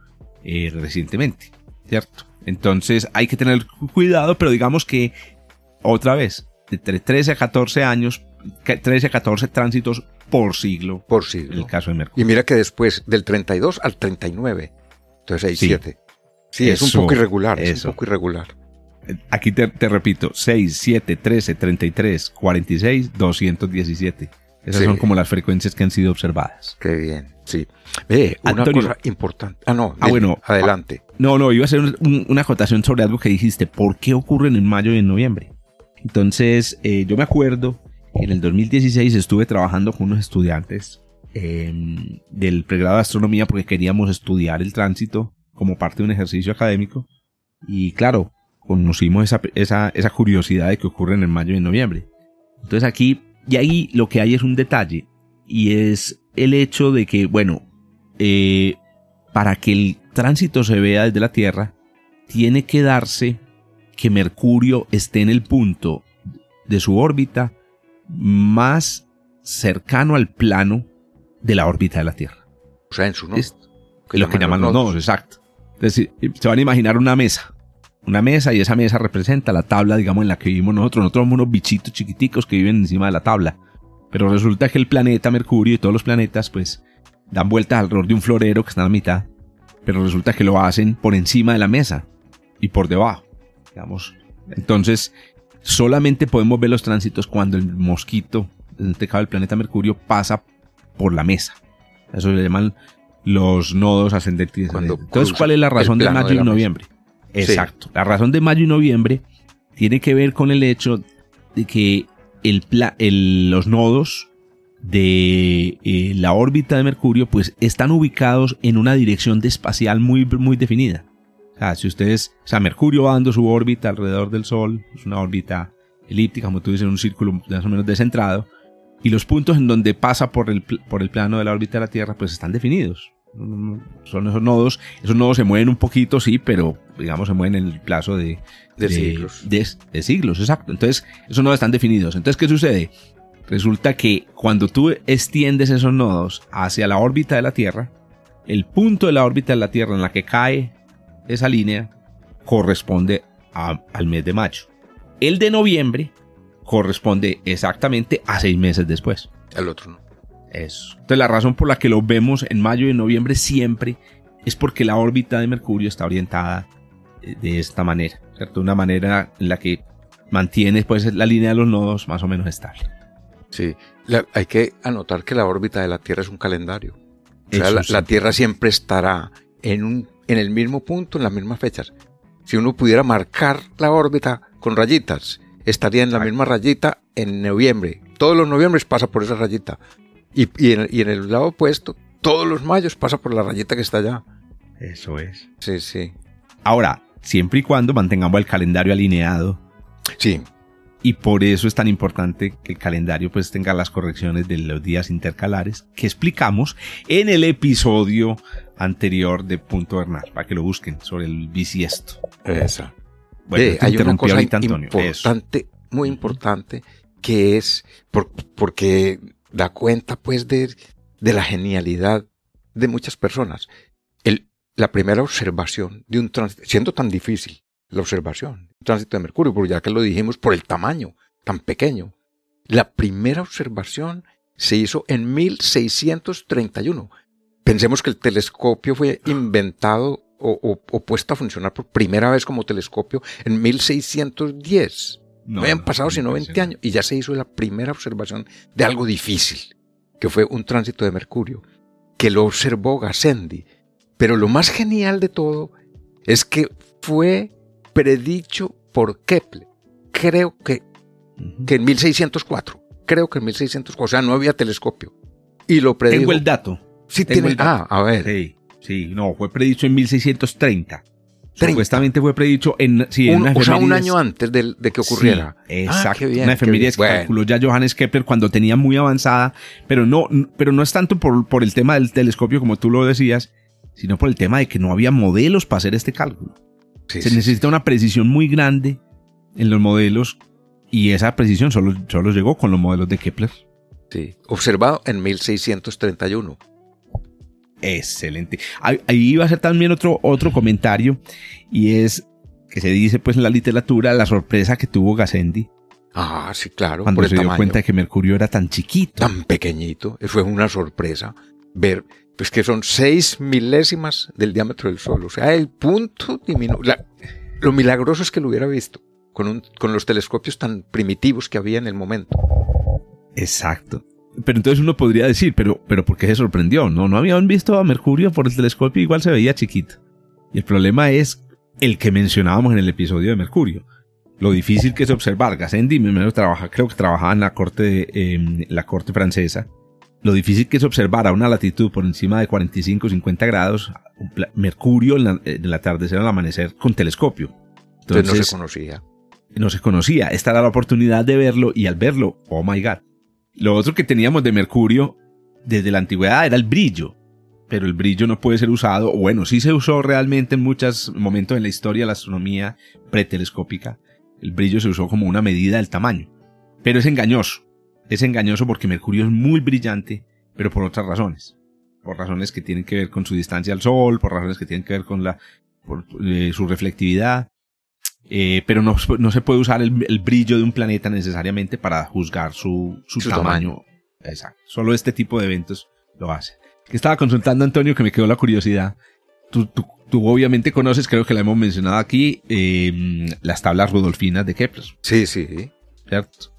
S2: eh, recientemente, ¿cierto? Entonces hay que tener cuidado, pero digamos que, otra vez, entre 13 a 14 años, 13 a 14 tránsitos por siglo.
S3: Por siglo.
S2: En el caso de Mercurio.
S3: Y mira que después, del 32 al 39, entonces hay 7. Sí, es un poco irregular, es un poco irregular.
S2: Aquí te, repito, 6, 7, 13, 33, 46, 217. Esas son como las frecuencias que han sido observadas.
S3: Qué bien, sí. Ve, una cosa importante. Ah, no,
S2: ah, bueno,
S3: adelante.
S2: Ah, no, no, iba a hacer una acotación sobre algo que dijiste. ¿Por qué ocurren en mayo y en noviembre? Entonces, eh, yo me acuerdo, en el 2016 estuve trabajando con unos estudiantes em, del pregrado de astronomía porque queríamos estudiar el tránsito como parte de un ejercicio académico. Y claro, conocimos esa, esa, esa curiosidad de que ocurren en mayo y en noviembre. Entonces aquí, y ahí lo que hay es un detalle, y es el hecho de que, bueno, eh, para que el tránsito se vea desde la Tierra, tiene que darse que Mercurio esté en el punto de su órbita más cercano al plano de la órbita de la Tierra.
S3: O sea, en su nodo.
S2: lo que llaman los nodos, exacto decir, se van a imaginar una mesa. Una mesa y esa mesa representa la tabla, digamos, en la que vivimos nosotros. Nosotros somos unos bichitos chiquiticos que viven encima de la tabla. Pero resulta que el planeta Mercurio y todos los planetas, pues, dan vueltas alrededor de un florero que está a la mitad. Pero resulta que lo hacen por encima de la mesa y por debajo. Digamos. Entonces, solamente podemos ver los tránsitos cuando el mosquito, en este caso el planeta Mercurio, pasa por la mesa. Eso se llaman los nodos ascendentes. Entonces, ¿cuál es la razón de mayo y noviembre? Exacto. La razón de mayo y noviembre tiene que ver con el hecho de que el, los nodos de eh, la órbita de Mercurio pues están ubicados en una dirección de espacial muy, muy definida. O sea, si ustedes, o sea, Mercurio va dando su órbita alrededor del Sol, es una órbita elíptica, como tú dices, un círculo más o menos descentrado, y los puntos en donde pasa por el, por el plano de la órbita de la Tierra pues están definidos. Son esos nodos, esos nodos se mueven un poquito, sí, pero digamos se mueven en el plazo de,
S3: de, siglos.
S2: De, siglos, exacto. Entonces, esos nodos están definidos. Entonces, ¿qué sucede? Resulta que cuando tú extiendes esos nodos hacia la órbita de la Tierra, el punto de la órbita de la Tierra en la que cae esa línea corresponde al mes de mayo. El de noviembre corresponde exactamente a seis meses después.
S3: El otro no.
S2: Eso. Entonces la razón por la que lo vemos en mayo y en noviembre siempre es porque la órbita de Mercurio está orientada eh, de esta manera, ¿cierto? Una manera en la que mantiene pues la línea de los nodos más o menos estable.
S3: Sí, hay que anotar que la órbita de la Tierra es un calendario. O sea, la, Tierra siempre estará en, un, en el mismo punto, en las mismas fechas. Si uno pudiera marcar la órbita con rayitas, estaría en la misma rayita en noviembre. Todos los noviembres pasa por esa rayita. Y, en, el lado opuesto, todos los mayos pasa por la rayita que está allá.
S2: Eso es.
S3: Sí, sí.
S2: Ahora, siempre y cuando mantengamos el calendario alineado.
S3: Sí.
S2: Y por eso es tan importante que el calendario pues tenga las correcciones de los días intercalares que explicamos en el episodio anterior de Punto Bernal, para que lo busquen sobre el bisiesto.
S3: Esa. Bueno, hay una cosa importante, muy importante, que es porque da cuenta pues de, de la genialidad de muchas personas. El, la primera observación de un tránsito, siendo tan difícil la observación, un tránsito de Mercurio, porque ya que lo dijimos por el tamaño tan pequeño, la primera observación se hizo en 1631. Pensemos que el telescopio fue inventado o, puesto a funcionar por primera vez como telescopio en 1610. No, habían pasado sino 20 años y ya se hizo la primera observación de algo difícil, que fue un tránsito de Mercurio, que lo observó Gassendi. Pero lo más genial de todo es que fue predicho por Kepler. Creo que, que en 1604. Creo que en 1604. O sea, no había telescopio. Y lo predijo.
S2: Tengo el dato.
S3: Sí, tiene. Ah, a ver.
S2: Sí, sí, no, fue predicho en 1630. Supuestamente fue predicho en, sí,
S3: un, o sea, un año antes de, que ocurriera.
S2: Sí, ah, exacto. bien, una efeméride que calculó ya Johannes Kepler cuando tenía muy avanzada, pero no, pero no es tanto por, por el tema del telescopio como tú lo decías, sino por el tema de que no había modelos para hacer este cálculo. Se necesita una precisión muy grande en los modelos y esa precisión solo, solo llegó con los modelos de Kepler.
S3: Sí, observado en 1631.
S2: Excelente. Ahí va a ser también otro, otro comentario y es que se dice pues en la literatura la sorpresa que tuvo Gassendi.
S3: Ah, sí, claro.
S2: Cuando se dio cuenta de que Mercurio era tan chiquito.
S3: Tan pequeñito. Fue una sorpresa ver pues que son seis milésimas del diámetro del Sol. O sea, el punto diminuto. Lo milagroso es que lo hubiera visto con, un, con los telescopios tan primitivos que había en el momento.
S2: Exacto. Pero entonces uno podría decir, pero, pero ¿por qué se sorprendió? No, no habían visto a Mercurio por el telescopio, igual se veía chiquito. Y el problema es el que mencionábamos en el episodio de Mercurio. Lo difícil que es observar. Gassendi, trabaja, creo que trabajaba en la corte, eh, la corte francesa. Lo difícil que es observar a una latitud por encima de 45 50 grados Mercurio en, el atardecer al amanecer con telescopio.
S3: Entonces no se conocía.
S2: No se conocía. Esta era la oportunidad de verlo y al verlo, oh my god, lo otro que teníamos de Mercurio desde la antigüedad era el brillo, pero el brillo no puede ser usado, o bueno, sí se usó realmente en muchos momentos en la historia de la astronomía pretelescópica. El brillo se usó como una medida del tamaño, pero es engañoso. Es engañoso porque Mercurio es muy brillante, pero por otras razones. Por razones que tienen que ver con su distancia al Sol, por razones que tienen que ver con la, eh, su reflectividad. Eh, pero no, se puede usar el, brillo de un planeta necesariamente para juzgar su, tamaño. Exacto. Solo este tipo de eventos lo hace. Que estaba consultando Antonio que me quedó la curiosidad. Tú, obviamente conoces, creo que la hemos mencionado aquí, em, las tablas rudolfinas de Kepler.
S3: Sí, sí.
S2: ¿Cierto?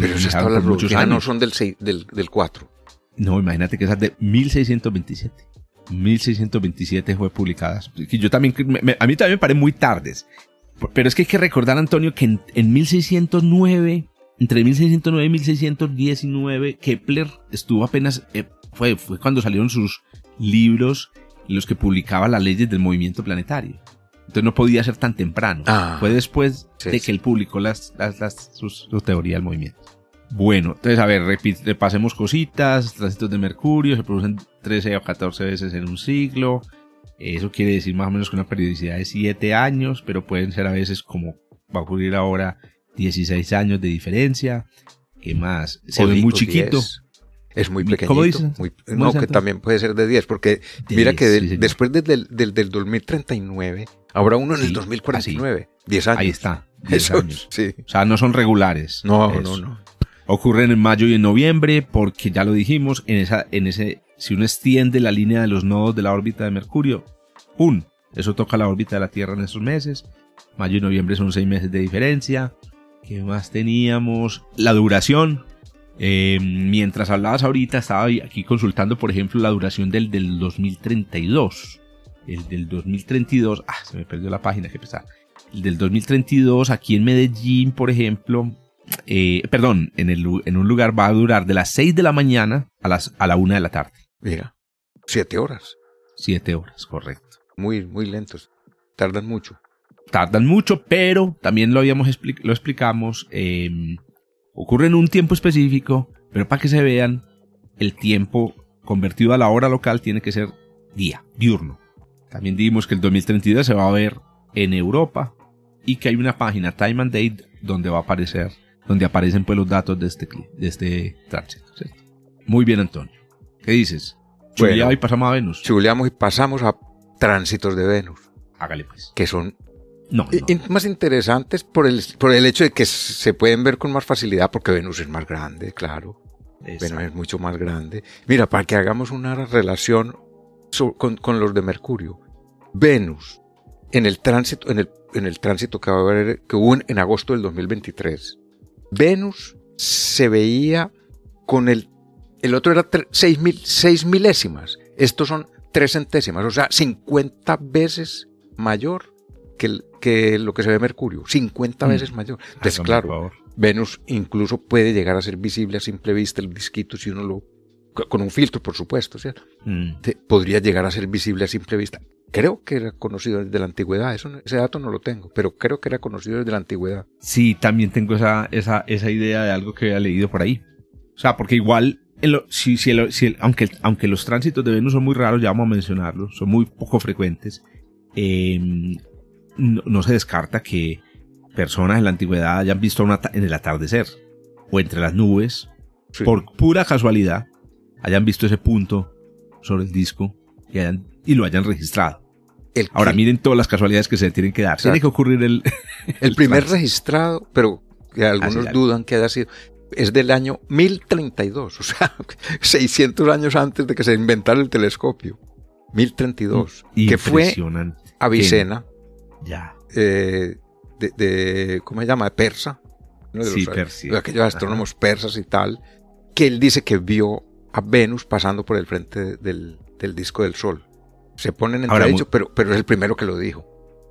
S3: pero esas tablas rudolfinas no son del, del, del 4.
S2: No, imagínate que esas de 1627. 1627 fue publicadas. Yo también, a mí también me parece muy tardes. Pero es que hay que recordar, Antonio, que en, 1609, entre 1609 y 1619, Kepler estuvo apenas, eh, fue, fue cuando salieron sus libros en los que publicaba las leyes del movimiento planetario. Entonces no podía ser tan temprano. Ah, fue después de que él publicó las, las, su teoría del movimiento. Bueno, entonces a ver, repasemos cositas. Tránsitos de Mercurio se producen 13 o 14 veces en un siglo. Eso quiere decir más o menos que una periodicidad de 7 años, pero pueden ser a veces como va a ocurrir ahora 16 años de diferencia. ¿Qué más? Se ve muy chiquito.
S3: Es muy pequeñito.
S2: ¿cómo dices?
S3: muy-
S2: ¿Cómo
S3: no,
S2: dices
S3: que también puede ser de 10, porque
S2: De
S3: mira
S2: 10,
S3: que del-
S2: sí,
S3: después del, del, del, del 2039, habrá uno en el
S2: Sí,
S3: 2049. 10 años.
S2: Ahí está. 10
S3: Eso,
S2: años.
S3: sí.
S2: O sea, no son regulares.
S3: No,
S2: Eso.
S3: no, no.
S2: Ocurren en mayo y en noviembre porque ya lo dijimos, en esa, en ese, si uno extiende la línea de los nodos de la órbita de Mercurio, ¡pum! Eso toca la órbita de la Tierra en esos meses. Mayo y noviembre son seis meses de diferencia. ¿Qué más teníamos? La duración. Eh, mientras hablabas ahorita, estaba aquí consultando, por ejemplo, la duración del, del 2032. El del 2032, ah, se me perdió la página, qué pesar. El del 2032, aquí en Medellín, por ejemplo, eh, perdón, en, el, en un lugar va a durar de las 6 de la mañana a, las, a la 1 de la tarde.
S3: Mira, 7 horas.
S2: 7 horas, correcto.
S3: Muy, muy lentos. Tardan mucho.
S2: Tardan mucho, pero también lo habíamos expli- lo explicamos. eh, ocurre en un tiempo específico, pero para que se vean, el tiempo convertido a la hora local tiene que ser día, diurno. También dijimos que el 2032 se va a ver en Europa y que hay una página Time and Date donde va a aparecer, donde aparecen pues los datos de este, de este tránsito. ¿cierto? Muy bien, Antonio. ¿Qué dices?
S3: Bueno.
S2: Chuleado y pasamos a Venus.
S3: Chuleamos y pasamos a tránsitos de Venus,
S2: Hágale pues.
S3: que son
S2: No, no.
S3: i- más interesantes por el, por el hecho de que se pueden ver con más facilidad, porque Venus es más grande, claro.
S2: Exacto.
S3: Venus es mucho más grande. Mira, para que hagamos una relación so- con, con los de Mercurio. Venus, en el tránsito, en el, en el tránsito que, va a haber, que hubo en, en agosto del 2023, Venus se veía con el, el otro era seis, mil, seis milésimas. Estos son tres centésimas, o sea, 50 veces mayor que, el- que lo que se ve Mercurio. 50
S2: Mm.
S3: veces mayor. Entonces,
S2: Hágame,
S3: claro. Venus incluso puede llegar a ser visible a simple vista el disquito si uno lo con un filtro, por supuesto, ¿cierto?
S2: Mm.
S3: Podría llegar a ser visible a simple vista. Creo que era conocido desde la antigüedad, eso, ese dato no lo tengo, pero creo que era conocido desde la antigüedad.
S2: Sí, también tengo esa, esa, esa idea de algo que había leído por ahí. O sea, porque igual, si, si el- si el- aunque, aunque los tránsitos de Venus son muy raros, ya vamos a mencionarlos, son muy poco frecuentes, eh, no, no se descarta que personas en la antigüedad hayan visto una en el atardecer o entre las nubes,
S3: Sí.
S2: por pura casualidad, hayan visto ese punto sobre el disco y, hayan- y lo hayan registrado.
S3: el,
S2: Ahora
S3: que-
S2: miren todas las casualidades que se tienen que dar.
S3: Exacto.
S2: Tiene que ocurrir el,
S3: el primer registrado, pero que algunos dudan que haya sido, es del año 1032, o sea, 600 años antes de que se inventara el telescopio. 1032, que fue. Avicena,
S2: Ya.
S3: eh, de, de- ¿cómo se llama? Persa. Uno de
S2: Sí,
S3: los,
S2: Persia.
S3: aquellos astrónomos persas y tal, que él dice que vio a Venus pasando por el frente del, del disco del Sol. Se ponen en
S2: Ahora,
S3: entredicho,
S2: muy-
S3: pero, pero es el primero que lo dijo.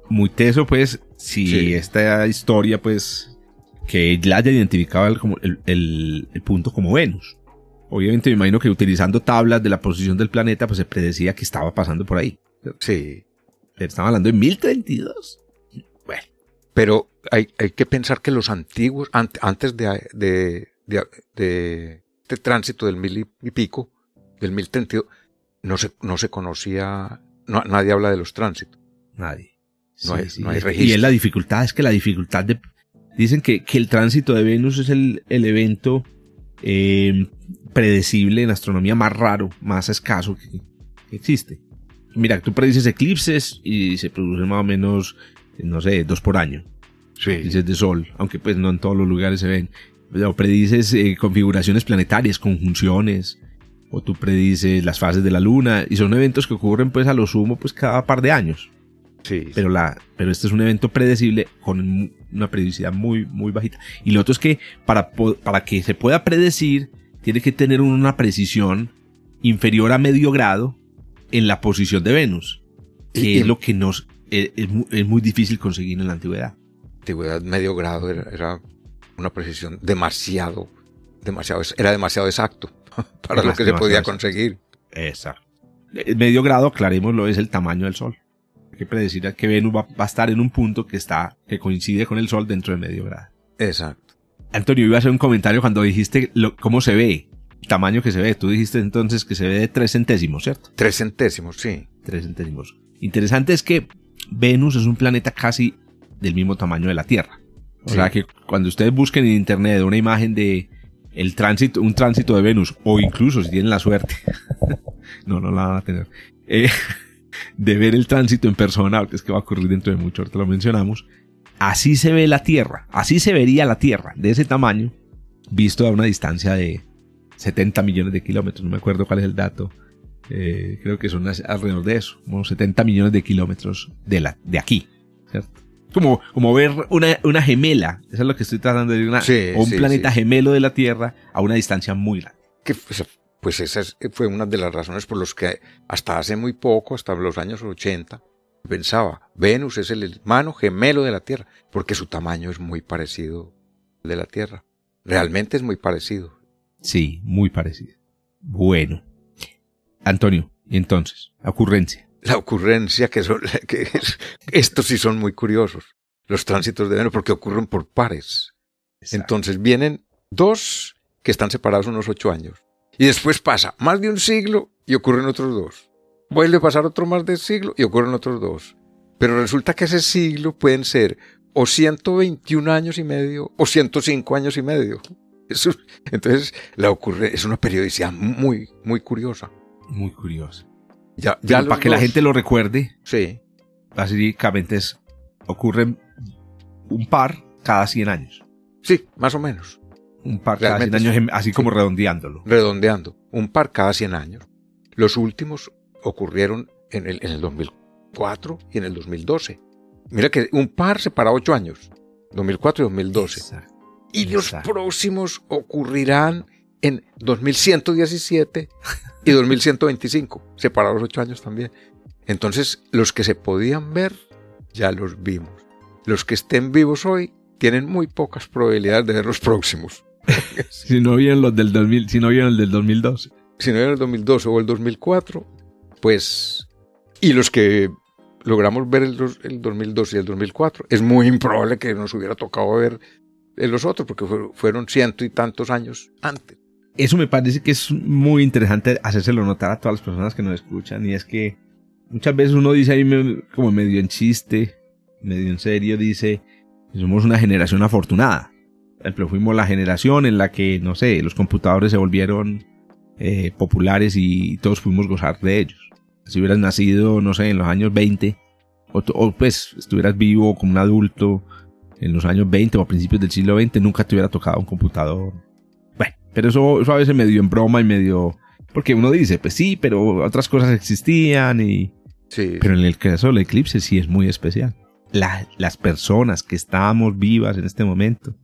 S2: Muy teso, pues, si
S3: Sí.
S2: esta historia, pues, que él haya identificado el, como el, el- el punto como Venus. Obviamente me imagino que utilizando tablas de la posición del planeta, pues se predecía que estaba pasando por ahí.
S3: Sí.
S2: Pero estaba hablando de 1032. Bueno,
S3: Pero hay, hay que pensar que los antiguos, ant- antes de, de, de, de este tránsito del mil y, y pico, del 1032, no se, no se conocía, no- nadie habla de los tránsitos.
S2: nadie.
S3: No hay- no hay
S2: y
S3: registro.
S2: es la dificultad, es que la dificultad de... Dicen que, que el tránsito de Venus es el, el evento eh, predecible en astronomía más raro, más escaso que, que existe. Mira, tú predices eclipses y se producen más o menos, no sé, dos por año.
S3: Sí.
S2: Eclipses de sol, aunque pues no en todos los lugares se ven. O predices eh, configuraciones planetarias, conjunciones, o tú predices las fases de la luna, y son eventos que ocurren pues a lo sumo pues cada par de años
S3: Sí.
S2: pero la pero este es un evento predecible con una periodicidad muy muy bajita. Y lo otro es que para para que se pueda predecir tiene que tener una precisión inferior a medio grado en la posición de Venus que
S3: Y-
S2: es lo que nos es, es mu- es muy difícil conseguir en la antigüedad.
S3: Antigüedad medio grado era, era una precisión demasiado, demasiado, era demasiado exacto para lo que se podía conseguir.
S2: exacto. El medio grado aclarémoslo es el tamaño del sol hay que predecir que Venus va, va a estar en un punto que está que coincide con el sol dentro de medio grado
S3: Exacto.
S2: Antonio, iba a hacer un comentario cuando dijiste lo- cómo se ve, el tamaño que se ve. Tú dijiste entonces que se ve de tres centésimos, ¿cierto?
S3: Tres centésimos, sí.
S2: Tres centésimos. Interesante es que Venus es un planeta casi del mismo tamaño de la Tierra. O
S3: Sí.
S2: sea que cuando ustedes busquen en internet una imagen de, el tránsito, un tránsito de Venus, o incluso si tienen la suerte, no, no la van a tener, eh, de ver el tránsito en persona, que es que va a ocurrir dentro de mucho, ahorita lo mencionamos, así se ve la Tierra, así se vería la Tierra, de ese tamaño, visto a una distancia de 70 millones de kilómetros, no me acuerdo cuál es el dato, eh, creo que son alrededor de eso, unos 70 millones de kilómetros de, la, de aquí, ¿cierto? Como, como ver una, una gemela, eso es lo que estoy tratando de decir, un planeta gemelo de la Tierra a una distancia muy grande.
S3: Que, pues esa fue una de las razones por las que hasta hace muy poco, hasta los años 80, pensaba, Venus es el hermano gemelo de la Tierra, porque su tamaño es muy parecido al de la Tierra. Realmente es muy parecido.
S2: Sí, muy parecido. Bueno. Antonio, y entonces, ocurrencia.
S3: La ocurrencia que son, que estos sí son muy curiosos. Los tránsitos de Venus, porque ocurren por pares. Entonces vienen dos que están separados unos ocho años. Y después pasa más de un siglo y ocurren otros dos. Vuelve a pasar otro más de siglo y ocurren otros dos. Pero resulta que ese siglo pueden ser o 121 años y medio o 105 años y medio. entonces la ocurre, es una periodicidad muy, muy curiosa.
S2: Muy curiosa. Ya, ya para que la gente lo recuerde,
S3: sí.
S2: básicamente es, ocurren un par cada 100 años.
S3: Sí, más o menos.
S2: Un par cada 100 años, así como redondeándolo.
S3: Redondeando. Un par cada 100 años. Los últimos ocurrieron en el, en el 2004 y en el 2012. Mira que un par se para 8 años. 2004 y 2012. Y los próximos ocurrirán en 2117 y 2125, separados 8 años también. Entonces, los que se podían ver, ya los vimos. Los que estén vivos hoy tienen muy pocas probabilidades de ver los próximos.
S2: si no vieron los del 2000, si no vieron el del 2012.
S3: Si no vieron el 2012 o el 2004, pues... Y los que logramos ver el, el 2002 y el 2004, es muy improbable que nos hubiera tocado ver los otros, porque fueron ciento y tantos años antes.
S2: Eso me parece que es muy interesante hacérselo notar a todas las personas que nos escuchan, y es que muchas veces uno dice ahí como medio en chiste, medio en serio, dice, somos una generación afortunada fuimos la generación en la que, no sé, los computadores se volvieron eh, populares y todos pudimos gozar de ellos. Si hubieras nacido, no sé, en los años 20, o, pues estuvieras vivo como un adulto en los años 20 o a principios del siglo XX, nunca te hubiera tocado un computador. Bueno, pero eso, eso a veces medio en broma y medio... Porque uno dice, pues sí, pero otras cosas existían y...
S3: Sí.
S2: Pero en el caso del eclipse sí es muy especial. las personas que estábamos vivas en este momento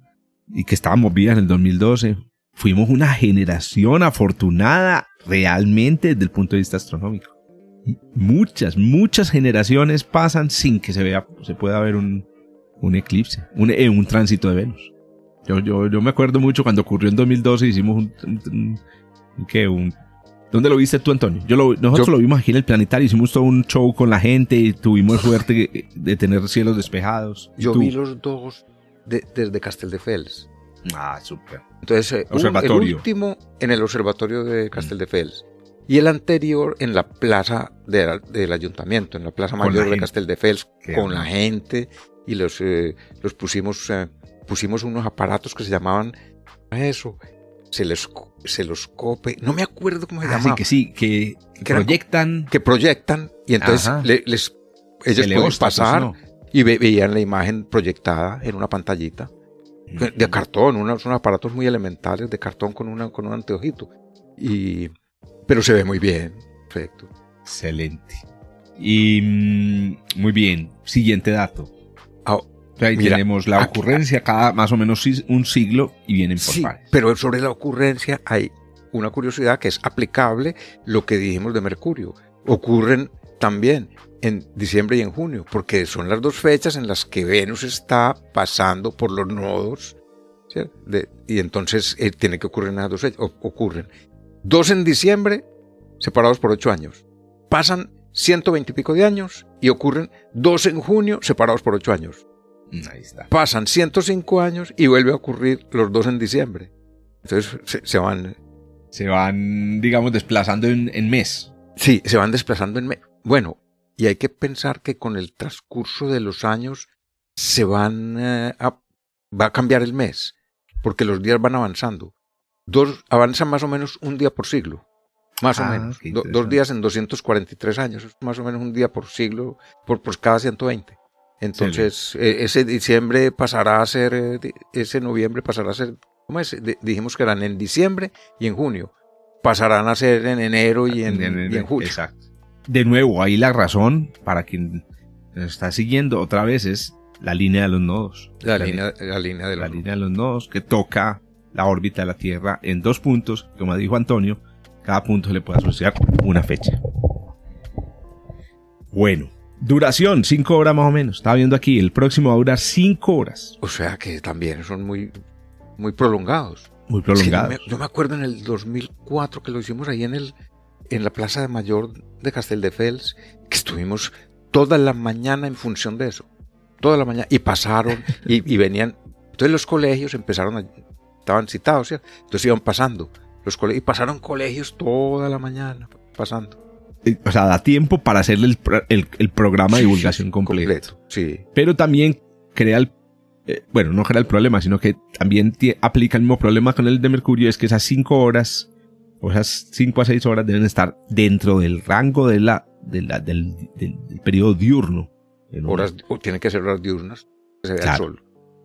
S2: y que estábamos vivas en el 2012, fuimos una generación afortunada realmente desde el punto de vista astronómico. Muchas, muchas generaciones pasan sin que se vea, se pueda ver un, un eclipse, un, eh, un tránsito de Venus. Yo, yo, yo me acuerdo mucho cuando ocurrió en 2012, hicimos un, un, un ¿Dónde lo viste tú, Antonio? Yo lo, nosotros lo vimos aquí en el planetario, hicimos todo un show con la gente y tuvimos suerte de tener cielos despejados.
S3: Yo vi los dos desde Casteldefels.
S2: Ah, súper.
S3: Entonces, eh, el último en el observatorio de Casteldefels y el anterior en la plaza del ayuntamiento, en la plaza mayor de Casteldefels, con la gente y los, eh, los pusimos, eh, pusimos unos aparatos que se llamaban eso, se les se los cope, no me acuerdo cómo se ah,
S2: que sí, que, proyectan.
S3: que proyectan y entonces les, ellos pueden pasar y veían la imagen proyectada en una pantallita de cartón, unos, aparatos muy elementales de cartón con, una, con un anteojito. Y, pero se ve muy bien, perfecto.
S2: Excelente. Y mm, muy bien, siguiente dato.
S3: Ah,
S2: Ahí tenemos la ocurrencia cada más o menos un siglo y vienen por
S3: sí, Pero sobre la ocurrencia hay una curiosidad que es aplicable lo que dijimos de Mercurio. Ocurren también en diciembre y en junio, porque son las dos fechas en las que Venus está pasando por los nodos, y entonces eh, tiene que ocurrir en las dos fechas, ocurren dos en diciembre, separados por ocho años, pasan 120 y pico de años y ocurren dos en junio, separados por ocho años.
S2: Ahí está.
S3: Pasan 105 años y vuelve a ocurrir los dos en diciembre. Entonces se, van...
S2: Se van, digamos, desplazando en, en mes.
S3: Sí, se van desplazando en mes. Bueno, y hay que pensar que con el transcurso de los años se van eh, a, va a cambiar el mes, porque los días van avanzando. dos, avanzan más o menos un día por siglo. Más o
S2: Ah,
S3: menos. Do- dos días en 243 años. Es más o menos un día por siglo, por, por cada 120. Entonces, eh, ese diciembre pasará a ser, eh, ese noviembre pasará a ser, ¿cómo es? Di- dijimos que eran en diciembre y en junio. Pasarán a ser en enero y en, y en julio.
S2: Exacto. De nuevo, ahí la razón para quien nos está siguiendo otra vez es la línea de los nodos.
S3: La, línea, la línea de
S2: la
S3: la
S2: línea de los nodos que toca la órbita de la Tierra en dos puntos, como dijo Antonio, cada punto se le puede asociar una fecha. Bueno, duración, cinco horas más o menos. Estaba viendo aquí, el próximo va a durar cinco horas.
S3: O sea que también son muy, muy prolongados.
S2: Muy
S3: Es que yo,
S2: prolongados.
S3: me, yo me acuerdo en el 2004 que lo hicimos ahí en el en la Plaza de Mayor de Casteldefels, que estuvimos toda la mañana en función de eso. Toda la mañana. Y pasaron y, y venían. Entonces los colegios empezaron a. Estaban citados, ¿cierto? Entonces iban pasando. Los colegios, y pasaron colegios toda la mañana pasando.
S2: Eh, O sea, da tiempo para hacer el, pro- el- el programa de divulgación
S3: sí,
S2: completo.
S3: Sí.
S2: Pero también crea el... eh, bueno, no crea el problema, sino que también aplica el mismo problema con el de Mercurio, es que esas cinco horas, o esas cinco a seis horas deben estar dentro del rango de la, de la- del, del- del periodo diurno.
S3: Horas, tienen que ser horas diurnas. Que se vea
S2: Claro.
S3: el sol.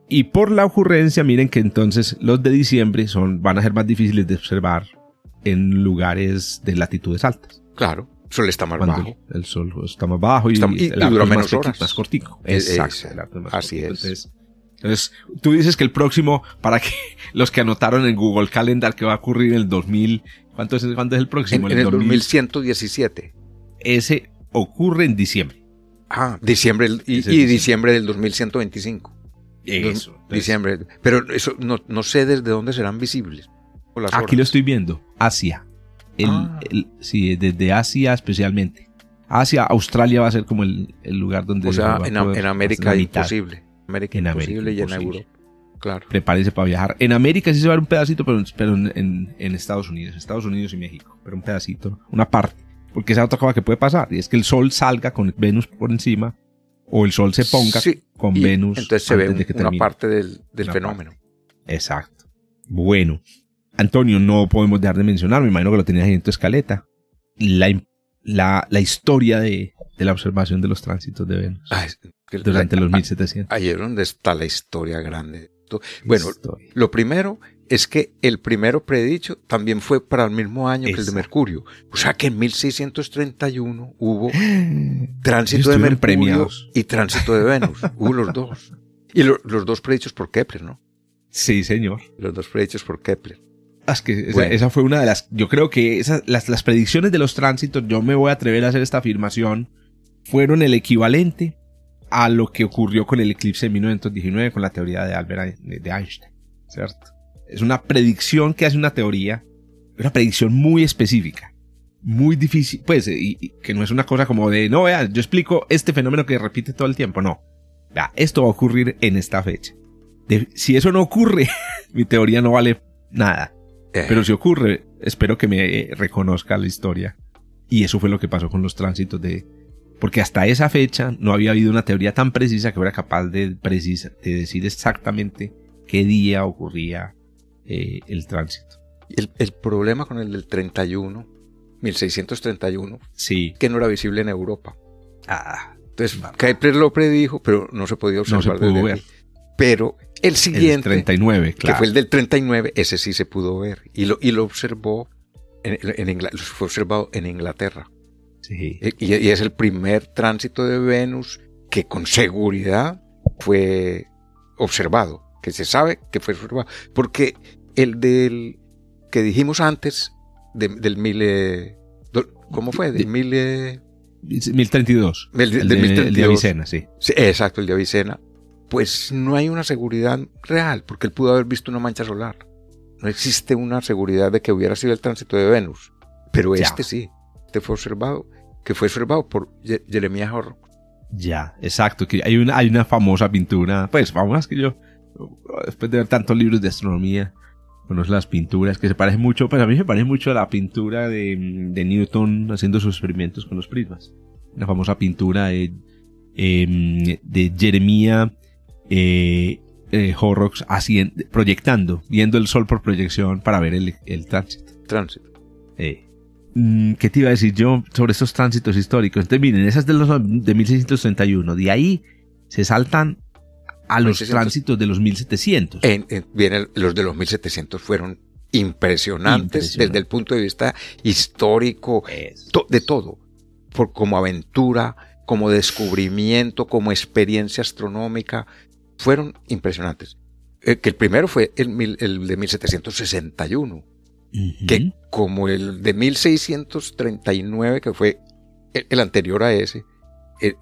S2: Y por la ocurrencia, miren que entonces los de diciembre son, van a ser más difíciles de observar en lugares de latitudes altas.
S3: Claro. El sol está más
S2: Cuando
S3: bajo.
S2: el sol está más bajo y,
S3: Está- y- y dura
S2: más
S3: menos
S2: pequi-
S3: horas.
S2: Más cortico.
S3: Es-
S2: Exacto.
S3: es-
S2: el más
S3: así
S2: cortico.
S3: es.
S2: Entonces, entonces, tú dices que el próximo, para que los que anotaron en Google Calendar que va a ocurrir en el 2000, ¿cuánto es, cuánto es el
S3: En,
S2: próximo?
S3: en el 2117.
S2: Ese ocurre en diciembre.
S3: Ah, diciembre y, y
S2: diciembre.
S3: diciembre del 2125.
S2: Eso. Entonces,
S3: diciembre. Pero eso no, no sé desde dónde serán visibles. las
S2: Aquí
S3: horas.
S2: lo estoy viendo. Asia. El,
S3: Ah.
S2: el- sí, desde Asia especialmente. Asia, Australia va a ser como el, el lugar donde...
S3: O sea,
S2: va a
S3: en,
S2: poder
S3: en América imposible. América
S2: En América
S3: imposible y en. Europa. Claro.
S2: Prepárese para viajar. En América sí se va a ver un pedacito, pero, pero en, en- en Estados Unidos. Estados Unidos y México. Pero un pedacito, una parte. Porque esa es otra cosa que puede pasar. Y es que el sol salga con Venus por encima. O el sol se ponga
S3: Sí,
S2: con Venus.
S3: Entonces se ve
S2: que
S3: una parte del, del
S2: Una
S3: fenómeno.
S2: Exacto. Bueno. Antonio, no podemos dejar de mencionar, me imagino que lo tenías ahí en tu escaleta, la, la, la historia de, de la observación de los tránsitos de Venus
S3: Ah, es que-
S2: durante los
S3: ah,
S2: 1700.
S3: Ahí es donde está la historia grande. Bueno, lo primero es que el primero predicho también fue para el mismo año que el de. Mercurio. O sea que en 1631 hubo tránsito de Mercurio
S2: premiados.
S3: y tránsito de Venus. hubo los dos. Y lo- los dos predichos por Kepler, ¿no?
S2: Sí, señor.
S3: Los dos predichos por Kepler.
S2: Ah, Es que esa fue una de las. Yo creo que esas, las, las predicciones de los tránsitos, yo me voy a atrever a hacer esta afirmación, fueron el equivalente a lo que ocurrió con el eclipse de 1919 con la teoría de Albert de Einstein. ¿Cierto? Es una predicción que hace una teoría, una predicción muy específica, muy difícil, pues, y, y que no es una cosa como de, no, vean, yo explico este fenómeno que repite todo el tiempo, no. Vea, esto va a ocurrir en esta fecha. De- si eso no ocurre, mi teoría no vale nada.
S3: Eh,
S2: Pero si ocurre, espero que me reconozca la historia. Y eso fue lo que pasó con los tránsitos de... Porque hasta esa fecha no había habido una teoría tan precisa que fuera capaz de, precisa, de decir exactamente qué día ocurría eh, el tránsito.
S3: el, el problema con el del 31, 1631,
S2: Sí.
S3: que no era visible en Europa.
S2: Ah,
S3: Entonces, Kepler lo predijo, pero no se podía
S2: no
S3: observar
S2: se pudo
S3: desde
S2: ver.
S3: aquí. Pero el
S2: El
S3: siguiente,
S2: 39,
S3: que
S2: claro.
S3: fue el del 39, ese sí se pudo ver. Y lo, y lo observó en, en Ingla- fue observado en Inglaterra.
S2: Sí.
S3: Eh, Y, y es el primer tránsito de Venus que con seguridad fue observado, que se sabe que fue observado. Porque el del que dijimos antes, de- del mil... ¿Cómo fue? Del
S2: De-
S3: mil... eh,
S2: 1032.
S3: del,
S2: El de, el de
S3: 1032.
S2: Avicena, sí.
S3: Sí, exacto, el de Avicena. Pues no hay una seguridad real, porque él pudo haber visto una mancha solar. No existe una seguridad de que hubiera sido el tránsito de Venus. Pero
S2: Ya.
S3: este sí. Este fue observado, que fue observado por Ye- Jeremiah Horrocks.
S2: Ya, exacto. Que hay una, hay una famosa pintura, pues vamos que yo, después de ver tantos libros de astronomía, conozco las pinturas que se parecen mucho, pues a mí me parece mucho a la pintura de, de Newton haciendo sus experimentos con los prismas. Una famosa pintura de, em, de Jeremías eh, eh, Horrocks haciendo, proyectando, viendo el sol por proyección para ver el, el tránsito.
S3: Tránsito.
S2: Eh, ¿Qué te iba a decir yo sobre estos tránsitos históricos? Entonces, miren, esas de los de 1631, de ahí se saltan a los
S3: 1600.
S2: tránsitos de los 1700.
S3: En, en- bien, los de los 1700 fueron impresionantes
S2: Impresionante.
S3: desde el punto de vista histórico, to- de todo, por, como aventura, como descubrimiento, como experiencia astronómica, fueron impresionantes. Eh, que el primero fue el, el de 1761, Que como el de 1639, que fue el, el anterior a ese, eh,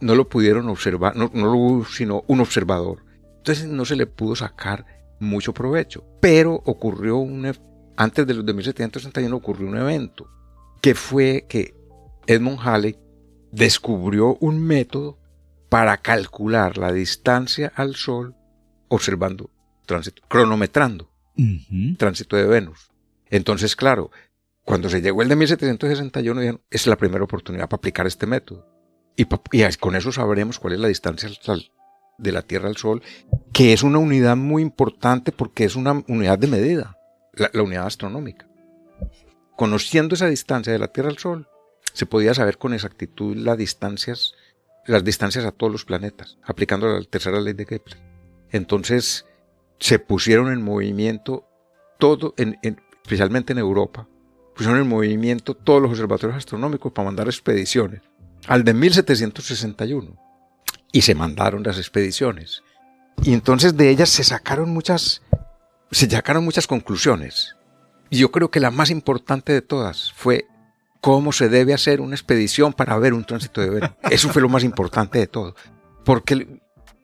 S3: no lo pudieron observar, no, no lo hubo sino un observador. Entonces no se le pudo sacar mucho provecho. Pero ocurrió un, antes de los de 1761 ocurrió un evento, que fue que Edmund Halley descubrió un método para calcular la distancia al Sol observando tránsito, cronometrando
S2: Ujú.
S3: tránsito de Venus. Entonces, claro, cuando se llegó el de 1761, dijeron, es la primera oportunidad para aplicar este método. Y, con eso sabremos cuál es la distancia de la Tierra al Sol, que es una unidad muy importante porque es una unidad de medida, la, unidad astronómica. Conociendo esa distancia de la Tierra al Sol, se podía saber con exactitud las distancias, a todos los planetas, aplicando la tercera ley de Kepler. Entonces, se pusieron en movimiento todo, en- especialmente en Europa, pusieron en movimiento todos los observatorios astronómicos para mandar expediciones. Al de 1761. Y se mandaron las expediciones. Y entonces de ellas se sacaron muchas, se sacaron muchas conclusiones. Y yo creo que la más importante de todas fue cómo se debe hacer una expedición para ver un tránsito de Venus. Eso fue lo más importante de todo. Porque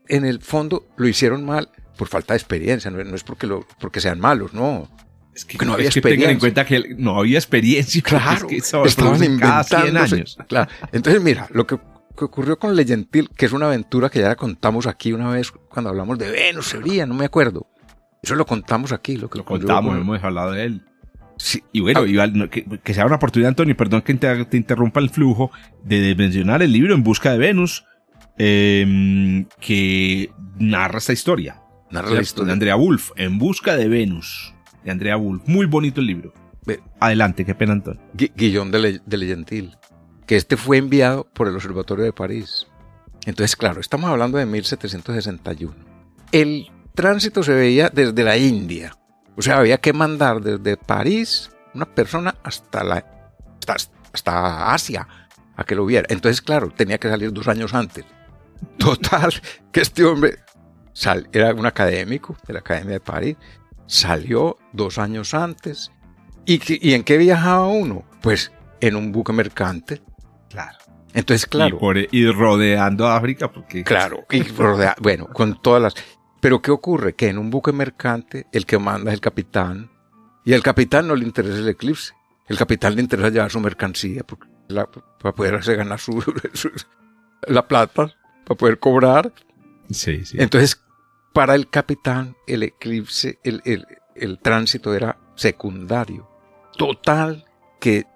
S3: en el fondo lo hicieron mal por falta de experiencia, no es porque, lo, porque sean malos, no.
S2: Es que,
S3: no había
S2: es que tengan en
S3: experiencia.
S2: cuenta que no había experiencia.
S3: Claro,
S2: es que
S3: estaban
S2: produce cada 100
S3: inventándose.
S2: años.
S3: Claro. Entonces, mira, lo que, que ocurrió con Leyentil, que es una aventura que ya la contamos aquí una vez cuando hablamos de Venus, sería, no me acuerdo. Eso lo contamos aquí, lo que
S2: Lo contamos,
S3: con-
S2: hemos hablado de él.
S3: Sí,
S2: Y bueno,
S3: Ah.
S2: que, que sea una oportunidad, Antonio, perdón que te, te interrumpa el flujo, de mencionar el libro En Busca de Venus, eh, que narra esta historia.
S3: narra la
S2: De
S3: historia.
S2: Andrea Wolf, En Busca de Venus, de Andrea Wolf. Muy bonito el libro. Adelante, qué pena, Antonio.
S3: Gui- Guillón de, Le- de Leyentil, que este fue enviado por el Observatorio de París. Entonces, claro, estamos hablando de 1761. El tránsito se veía desde la India. O sea, había que mandar desde París una persona hasta, la, hasta, hasta Asia a que lo viera. Entonces, claro, tenía que salir dos años antes. Total, que este hombre sal- era un académico de la Academia de París, salió dos años antes. ¿Y, ¿Y en qué viajaba uno? Pues en un buque mercante.
S2: Claro.
S3: Entonces, claro,
S2: Y, por- y rodeando África, porque.
S3: claro, y rodea- bueno, con todas las... Pero ¿qué ocurre? Que en un buque mercante el que manda es el capitán y al capitán no le interesa el eclipse. El capitán le interesa llevar su mercancía porque la- para poder hacer ganar su, su- la plata, para poder cobrar.
S2: Sí, sí.
S3: Entonces, para el capitán, el eclipse, el, el- el tránsito era secundario. Total, que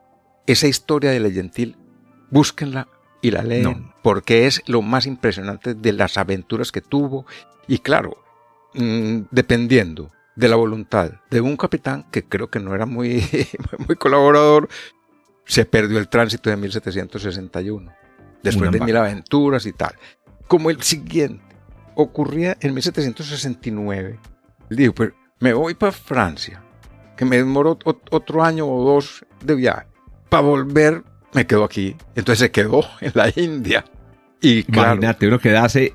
S3: esa historia de Leyentil, búsquenla y la leen,
S2: No.
S3: porque es lo más impresionante de las aventuras que tuvo. Y claro, mm, dependiendo de la voluntad de un capitán, que creo que no era muy, muy colaborador, se perdió el tránsito de 1761, después
S2: Una
S3: de mil aventuras y tal. Como el siguiente ocurría en 1769. Él dijo, pues me voy para Francia, que me demoró ot- otro año o dos de viaje. Para volver, me quedo aquí. Entonces se quedó en la India. Y claro,
S2: Imagínate, uno quedarse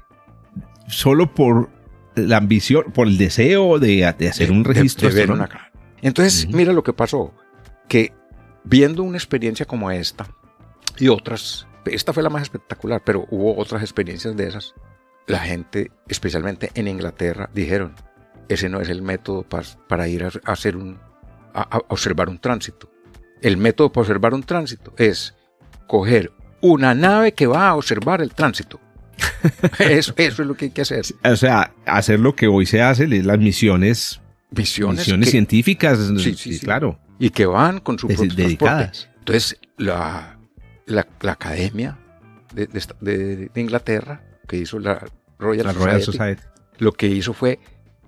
S2: solo por la ambición, por el deseo de, de hacer un
S3: de-
S2: registro.
S3: de ver una. Entonces,
S2: Ujú.
S3: mira lo que pasó, que viendo una experiencia como esta y otras, esta fue la más espectacular, pero hubo otras experiencias de esas, la gente, especialmente en Inglaterra, dijeron, ese no es el método pa- para ir a, hacer un, a, a observar un tránsito. El método para observar un tránsito es coger una nave que va a observar el tránsito. eso, eso es lo que hay que hacer.
S2: O sea, hacer lo que hoy se hace, las misiones,
S3: Misiones,
S2: misiones
S3: que-
S2: científicas,
S3: Sí, sí,
S2: sí,
S3: sí.
S2: claro,
S3: y que van con su propio transporte. Entonces, la, la, la academia de, de esta- de- de Inglaterra, que hizo la Royal,
S2: La Royal
S3: Society, lo que hizo fue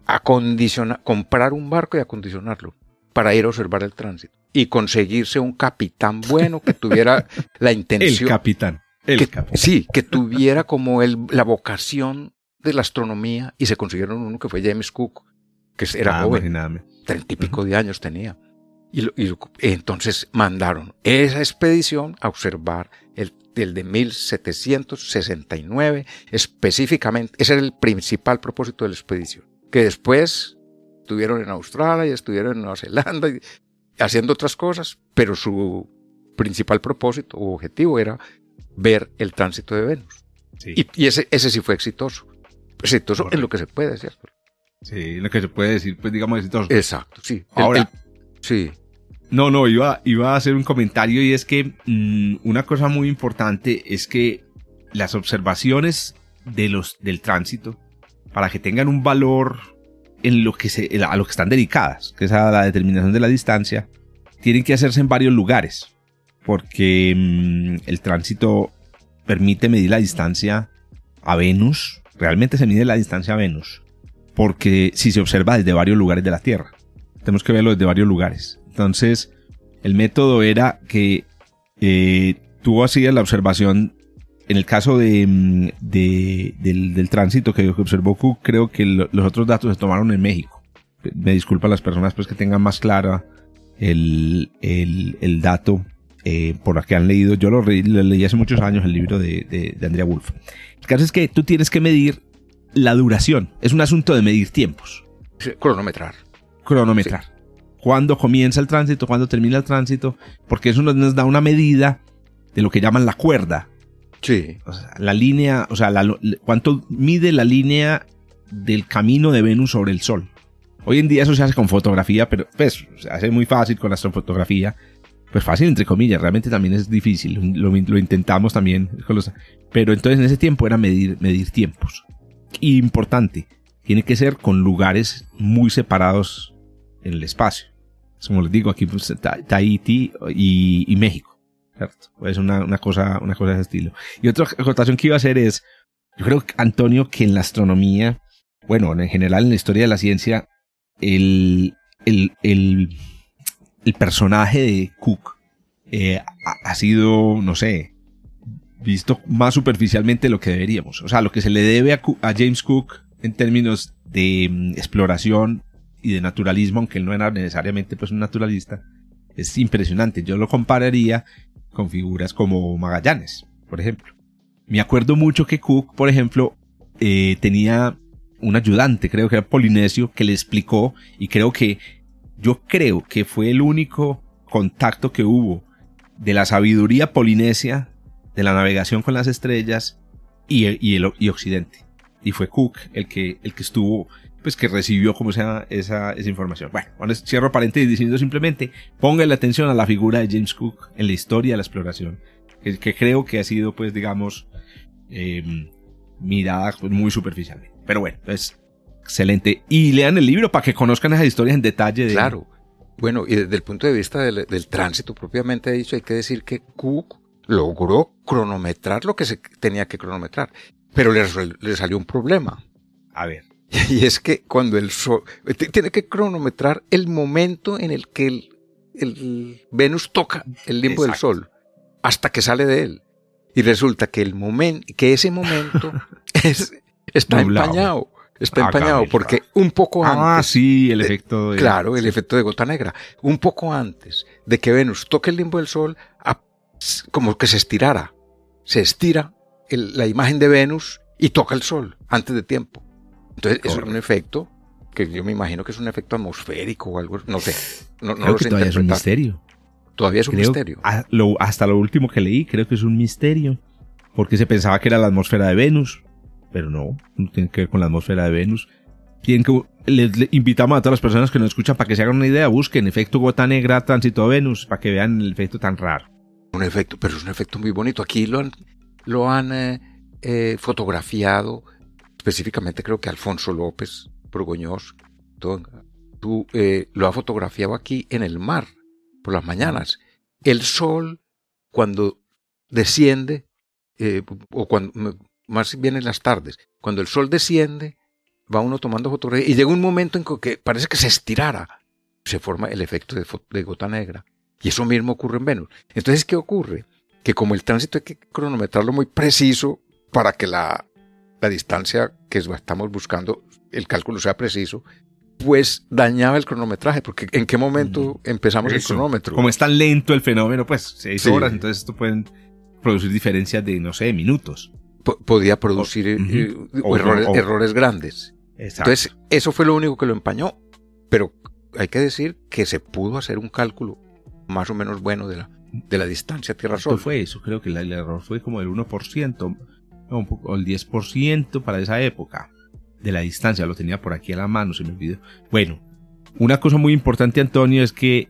S3: acondicionar, comprar un barco y acondicionarlo para ir a observar el tránsito y conseguirse un capitán bueno que tuviera la intención.
S2: El capitán. El
S3: que,
S2: capitán.
S3: Sí, que tuviera como el, la vocación de la astronomía y se consiguieron uno que fue James Cook, que era
S2: Ah,
S3: joven, treinta y pico de años tenía. Y, lo- y entonces mandaron esa expedición a observar el, el de 1769, específicamente, ese era el principal propósito de la expedición, que después estuvieron en Australia y estuvieron en Nueva Zelanda y haciendo otras cosas, pero su principal propósito o objetivo era ver el tránsito de Venus.
S2: Sí.
S3: Y, y ese, ese sí fue exitoso. Exitoso en lo que se puede, ¿cierto?
S2: Sí, lo que se puede decir, pues digamos exitoso.
S3: Exacto, sí. El-
S2: Ahora,
S3: el- sí.
S2: No, no, iba, iba a hacer un comentario y es que mm, una cosa muy importante es que las observaciones de los, del tránsito, para que tengan un valor en lo que se, a lo que están dedicadas, que es a la determinación de la distancia, tienen que hacerse en varios lugares, porque mm, el tránsito permite medir la distancia a Venus, realmente se mide la distancia a Venus, porque si se observa desde varios lugares de la Tierra, tenemos que verlo desde varios lugares. Entonces, el método era que eh, tú hacías la observación, en el caso de, mm, de- del, del tránsito que observó Cook, creo que lo- los otros datos se tomaron en México. Me disculpan las personas pues que tengan más clara el, el, el dato eh, por la que han leído. Yo lo, re- lo leí hace muchos años, el libro de, de, de Andrea Wolf. El caso es que tú tienes que medir la duración. Es un asunto de medir tiempos
S3: sí, Cronometrar.
S2: cronometrar. Cuándo comienza el tránsito, cuándo termina el tránsito, porque eso nos- da una medida de lo que llaman la cuerda.
S3: Sí.
S2: O sea, la línea, o sea, la cuánto mide la línea del camino de Venus sobre el Sol. Hoy en día eso se hace con fotografía, pero pues se hace muy fácil con la astrofotografía. Pues fácil entre comillas, realmente también es difícil. Lo, lo intentamos también con los... Pero entonces en ese tiempo era medir, medir tiempos. Y importante, tiene que ser con lugares muy separados en el espacio. Como les digo, aquí pues, Ta- Tahití y, México. Es una, una, cosa, una cosa de ese estilo. Y otra acotación que iba a hacer es, yo creo, Antonio, que en la astronomía, bueno, en general en la historia de la ciencia, el, el, el, el personaje de Cook eh, ha, sido, no sé, visto más superficialmente lo que deberíamos. O sea, lo que se le debe a James Cook en términos de mm, exploración y de naturalismo, aunque él no era necesariamente pues un naturalista, es impresionante. Yo lo compararía con figuras como Magallanes, por ejemplo. Me acuerdo mucho que Cook, por ejemplo, eh, tenía un ayudante, creo que era polinesio, que le explicó y creo que yo creo que fue el único contacto que hubo de la sabiduría polinesia, de la navegación con las estrellas y, el- y, el, y Occidente. Y fue Cook el que, el que estuvo, pues que recibió como sea esa, esa información. Bueno, bueno, cierro paréntesis diciendo simplemente, póngale atención a la figura de James Cook en la historia de la exploración, que, que creo que ha sido, pues, digamos, eh, mirada pues, muy superficialmente. Pero bueno, es excelente. Y lean el libro para que conozcan esas historias en detalle. De,
S3: Claro. Bueno, y desde el punto de vista del, del tránsito propiamente dicho, hay que decir que Cook logró cronometrar lo que se tenía que cronometrar, pero le, le salió un problema.
S2: A ver.
S3: Y es que cuando el sol tiene que cronometrar el momento en el que el, el Venus toca el limbo del sol hasta que sale de él. Y resulta que el momento, que ese momento es, está
S2: Nublado.
S3: empañado. Está
S2: Ah,
S3: empañado porque un poco
S2: Ah,
S3: antes.
S2: sí, el
S3: de-
S2: efecto de...
S3: Claro, el efecto de gota negra. Un poco antes de que Venus toque el limbo del Sol, como que se estirara. Se estira el- la imagen de Venus y toca el Sol antes de tiempo. Entonces, eso es un
S2: Correcto.
S3: efecto que yo me imagino que es un efecto atmosférico o algo, no sé. No,
S2: Creo que todavía es un misterio.
S3: Todavía es un
S2: Creo-
S3: misterio.
S2: a- lo- hasta lo último que leí, creo que es un misterio. Porque se pensaba que era la atmósfera de Venus. Pero no, no tiene que ver con la atmósfera de Venus. Tienen que, les, le invitamos a todas las personas que nos escuchan para que se hagan una idea, busquen efecto gota negra, tránsito a Venus, para que vean el efecto tan raro.
S3: Un efecto, pero es un efecto muy bonito. Aquí lo han, lo han eh, eh, fotografiado, específicamente creo que Alfonso López Borgoñós, todo- tú, eh, lo ha fotografiado aquí en el mar, por las mañanas. El sol, cuando desciende, eh, o cuando, más bien en las tardes, cuando el sol desciende, va uno tomando fotografías y llega un momento en que parece que se estirara. Se forma el efecto de, de gota negra. Y eso mismo ocurre en Venus. Entonces, ¿qué ocurre? Que como el tránsito hay que cronometrarlo muy preciso para que la, la distancia que estamos buscando, el cálculo sea preciso, pues dañaba el cronometraje, porque ¿en qué momento empezamos el cronómetro?
S2: Como es tan lento el fenómeno, pues seis horas, entonces esto pueden producir diferencias de, no sé, minutos.
S3: podía producir eh, eh, errores, errores, grandes. Entonces, eso fue lo único que lo empañó. Pero hay que decir que se pudo hacer un cálculo más o menos bueno de la, de la distancia Tierra-Sol.
S2: fue eso? Creo que el error fue como el 1%, o el 10% para esa época de la distancia. Lo tenía por aquí a la mano, se me olvidó. Bueno, una cosa muy importante, Antonio, es que.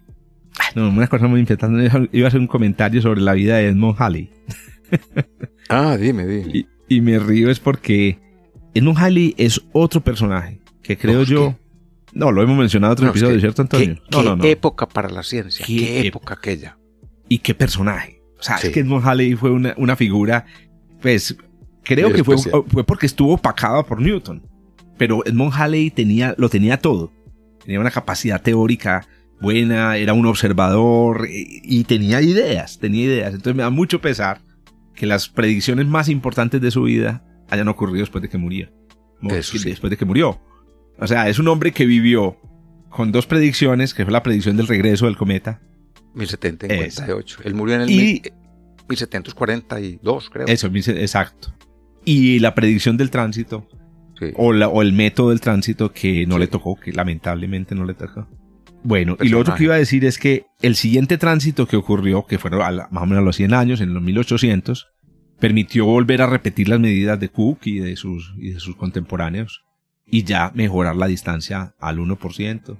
S2: No, una cosa muy importante. Iba a hacer un comentario sobre la vida de Edmond Halley.
S3: ah, dime, dime.
S2: Y, me río es porque Edmond Halley es otro personaje que creo yo. No, lo hemos mencionado en otro episodio, ¿cierto, Antonio?
S3: ¿Qué, no, qué época para la ciencia? ¿Qué, época aquella?
S2: Y qué personaje. O sea, es que Edmond Halley fue una, una figura, pues, creo que fue, fue porque estuvo opacada por Newton. Pero Edmond Halley tenía, lo tenía todo. Tenía una capacidad teórica buena, era un observador y, tenía ideas, tenía ideas. Entonces me da mucho pesar que las predicciones más importantes de su vida hayan ocurrido después de que murió. Después de que murió. O sea, es un hombre que vivió con dos predicciones, que fue la predicción del regreso del cometa.
S3: 1758. Él murió en el y, 1742, creo.
S2: Eso, exacto. Y la predicción del tránsito, o, el método del tránsito que no le tocó, que lamentablemente no le tocó. Bueno, y lo otro que iba a decir es que el siguiente tránsito que ocurrió, que fueron más o menos a los 100 años, en los 1800, permitió volver a repetir las medidas de Cook y de sus, y de sus contemporáneos y ya mejorar la distancia al 1%.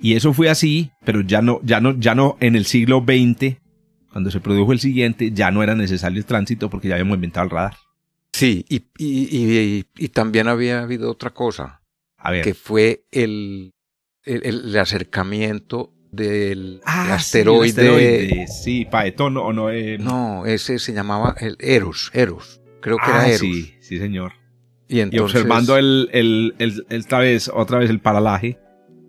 S2: Y eso fue así, pero ya no, ya no, ya no en el siglo XX, cuando se produjo el siguiente, ya no era necesario el tránsito porque ya habíamos inventado el radar.
S3: Sí, y, y, y, también había habido otra cosa, que fue el, el, acercamiento del
S2: ah,
S3: asteroide.
S2: Sí, Paetón o no. Eh,
S3: no, ese se llamaba el Eros, Eros, creo que era ah, Eros.
S2: Sí, sí, señor. Y, entonces, observando el, el, el, otra vez, otra vez el paralaje,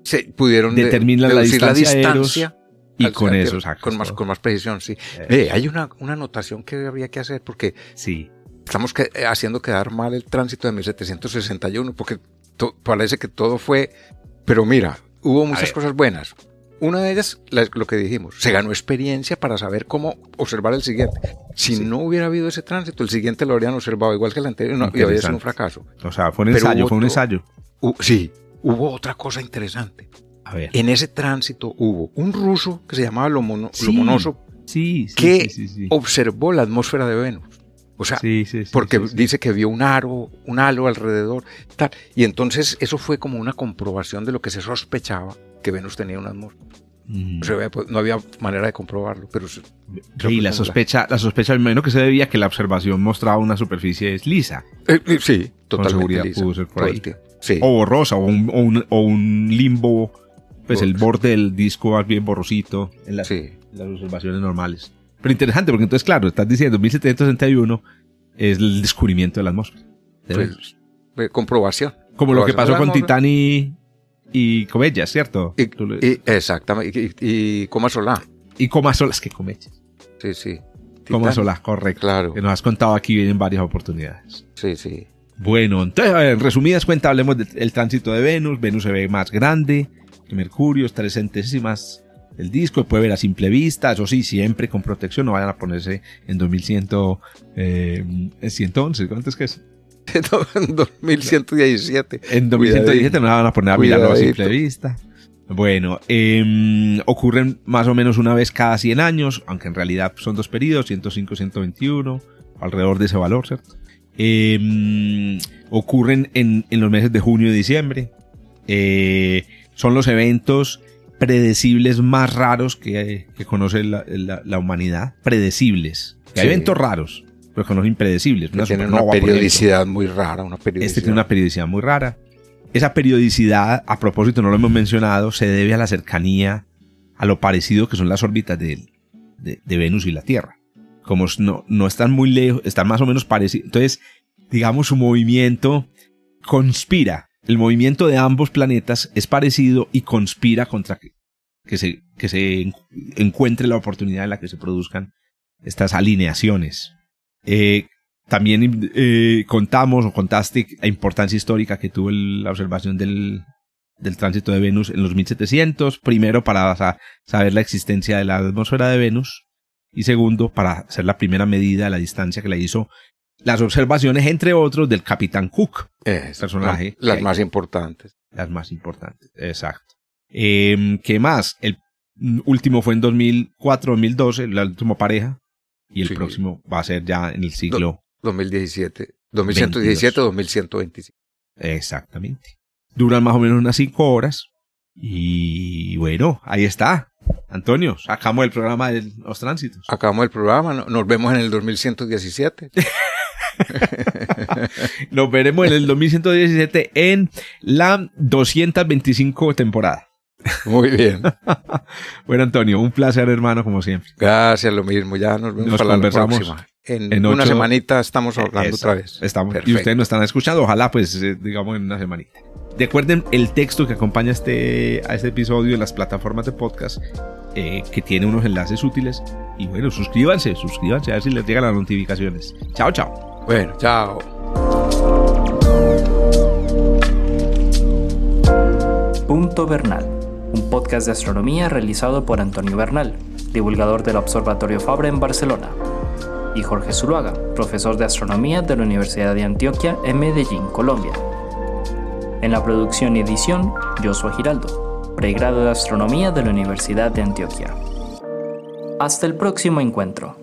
S3: se pudieron
S2: determinar la distancia, y con eso,
S3: con más, con más precisión, sí. Eh. hay una, una anotación que habría que hacer porque
S2: sí
S3: estamos eh, haciendo quedar mal el tránsito de 1761 porque parece que todo fue, pero mira, hubo muchas cosas buenas. Una de ellas, lo que dijimos, se ganó experiencia para saber cómo observar el siguiente. Si no hubiera habido ese tránsito, el siguiente lo habrían observado igual que el anterior y habría sido un fracaso.
S2: O sea, fue un ensayo, fue un ensayo.
S3: sí, hubo otra cosa interesante. A ver. En ese tránsito hubo un ruso que se llamaba Lomonosov,
S2: sí,
S3: que observó la atmósfera de Venus. O sea, porque dice que vio un aro, un halo alrededor, tal. Y entonces eso fue como una comprobación de lo que se sospechaba, que Venus tenía un atmósfera. Mm. Pues, no había manera de comprobarlo, pero...
S2: Y la sospecha, la sospecha, menos que se debía que la observación mostraba una superficie lisa.
S3: Eh, eh, sí, totalmente lisa,
S2: pudo ser por ahí. O borrosa, o un, o un, limbo, pues el borde del disco más bien borrosito en las observaciones normales. Pero interesante, porque entonces, claro, estás diciendo 1761 es el descubrimiento de la atmósfera.
S3: Pues, pues, comprobación.
S2: Como lo que pasó con Titán y, y Comillas, ¿cierto?
S3: Y, exactamente. Y, y, Coma Solá.
S2: Y Coma Solá, es que Comillas.
S3: Sí, sí.
S2: Coma Solá, correcto.
S3: Claro.
S2: Que nos has contado aquí en varias oportunidades.
S3: Sí, sí.
S2: Bueno, entonces, en resumidas cuentas, hablemos del tránsito de Venus. Venus se ve más grande que Mercurio, es tres centésimas el disco, puede ver a simple vista, eso sí, siempre con protección, no vayan a ponerse en 2100, eh, 111, ¿cuánto es que es?
S3: en 2117.
S2: En 2117 no van a poner a mirarlo a simple vista. Bueno, eh, ocurren más o menos una vez cada 100 años, aunque en realidad son dos periodos, 105 121, alrededor de ese valor, ¿cierto? Eh, ocurren en, en, los meses de junio y diciembre. Eh, son los eventos predecibles más raros que, conoce la, humanidad. Predecibles. Hay eventos raros, pero que no son impredecibles.
S3: Una tiene una periodicidad muy rara. Una periodicidad.
S2: Este tiene una periodicidad muy rara. Esa periodicidad, a propósito, no lo hemos mencionado, se debe a la cercanía, a lo parecido que son las órbitas de, de, Venus y la Tierra. Como no, no están muy lejos, están más o menos parecidos. Entonces, digamos, su movimiento conspira el movimiento de ambos planetas es parecido y conspira contra que, se, que se encuentre la oportunidad en la que se produzcan estas alineaciones. Eh, también eh, contamos o contaste la importancia histórica que tuvo la observación del, del tránsito de Venus en los 1700, primero para saber la existencia de la atmósfera de Venus y segundo para hacer la primera medida de la distancia que le hizo las observaciones, entre otros, del capitán Cook, personaje.
S3: las más importantes.
S2: Las más importantes, exacto. Eh, ¿Qué más? El último fue en 2004-2012, la última pareja, y el próximo va a ser ya en el siglo
S3: 2017, 2117-2125.
S2: Exactamente. Duran más o menos unas cinco horas. Y bueno, ahí está. Antonio, sacamos el programa de los tránsitos.
S3: Acabamos el programa, nos vemos en el 2117.
S2: nos veremos en el 2117 en la 225 temporada.
S3: Muy bien.
S2: bueno, Antonio, un placer, hermano, como siempre.
S3: Gracias, lo mismo. Ya nos vemos para la próxima. En, una semanita estamos hablando otra vez.
S2: Estamos. Y ustedes nos están escuchando. Ojalá, pues, eh, digamos, en una semanita. Recuerden el texto que acompaña este, a este episodio en las plataformas de podcast, eh, que tiene unos enlaces útiles. Y bueno, suscríbanse, suscríbanse a ver si les llegan las notificaciones. Chao, chao.
S3: Bueno, chao.
S1: Punto Bernal, un podcast de astronomía realizado por Antonio Bernal, divulgador del Observatorio Fabre en Barcelona y Jorge Zuluaga, profesor de astronomía de la Universidad de Antioquia en Medellín, Colombia. En la producción y edición, Joshua Giraldo, pregrado de astronomía de la Universidad de Antioquia. Hasta el próximo encuentro.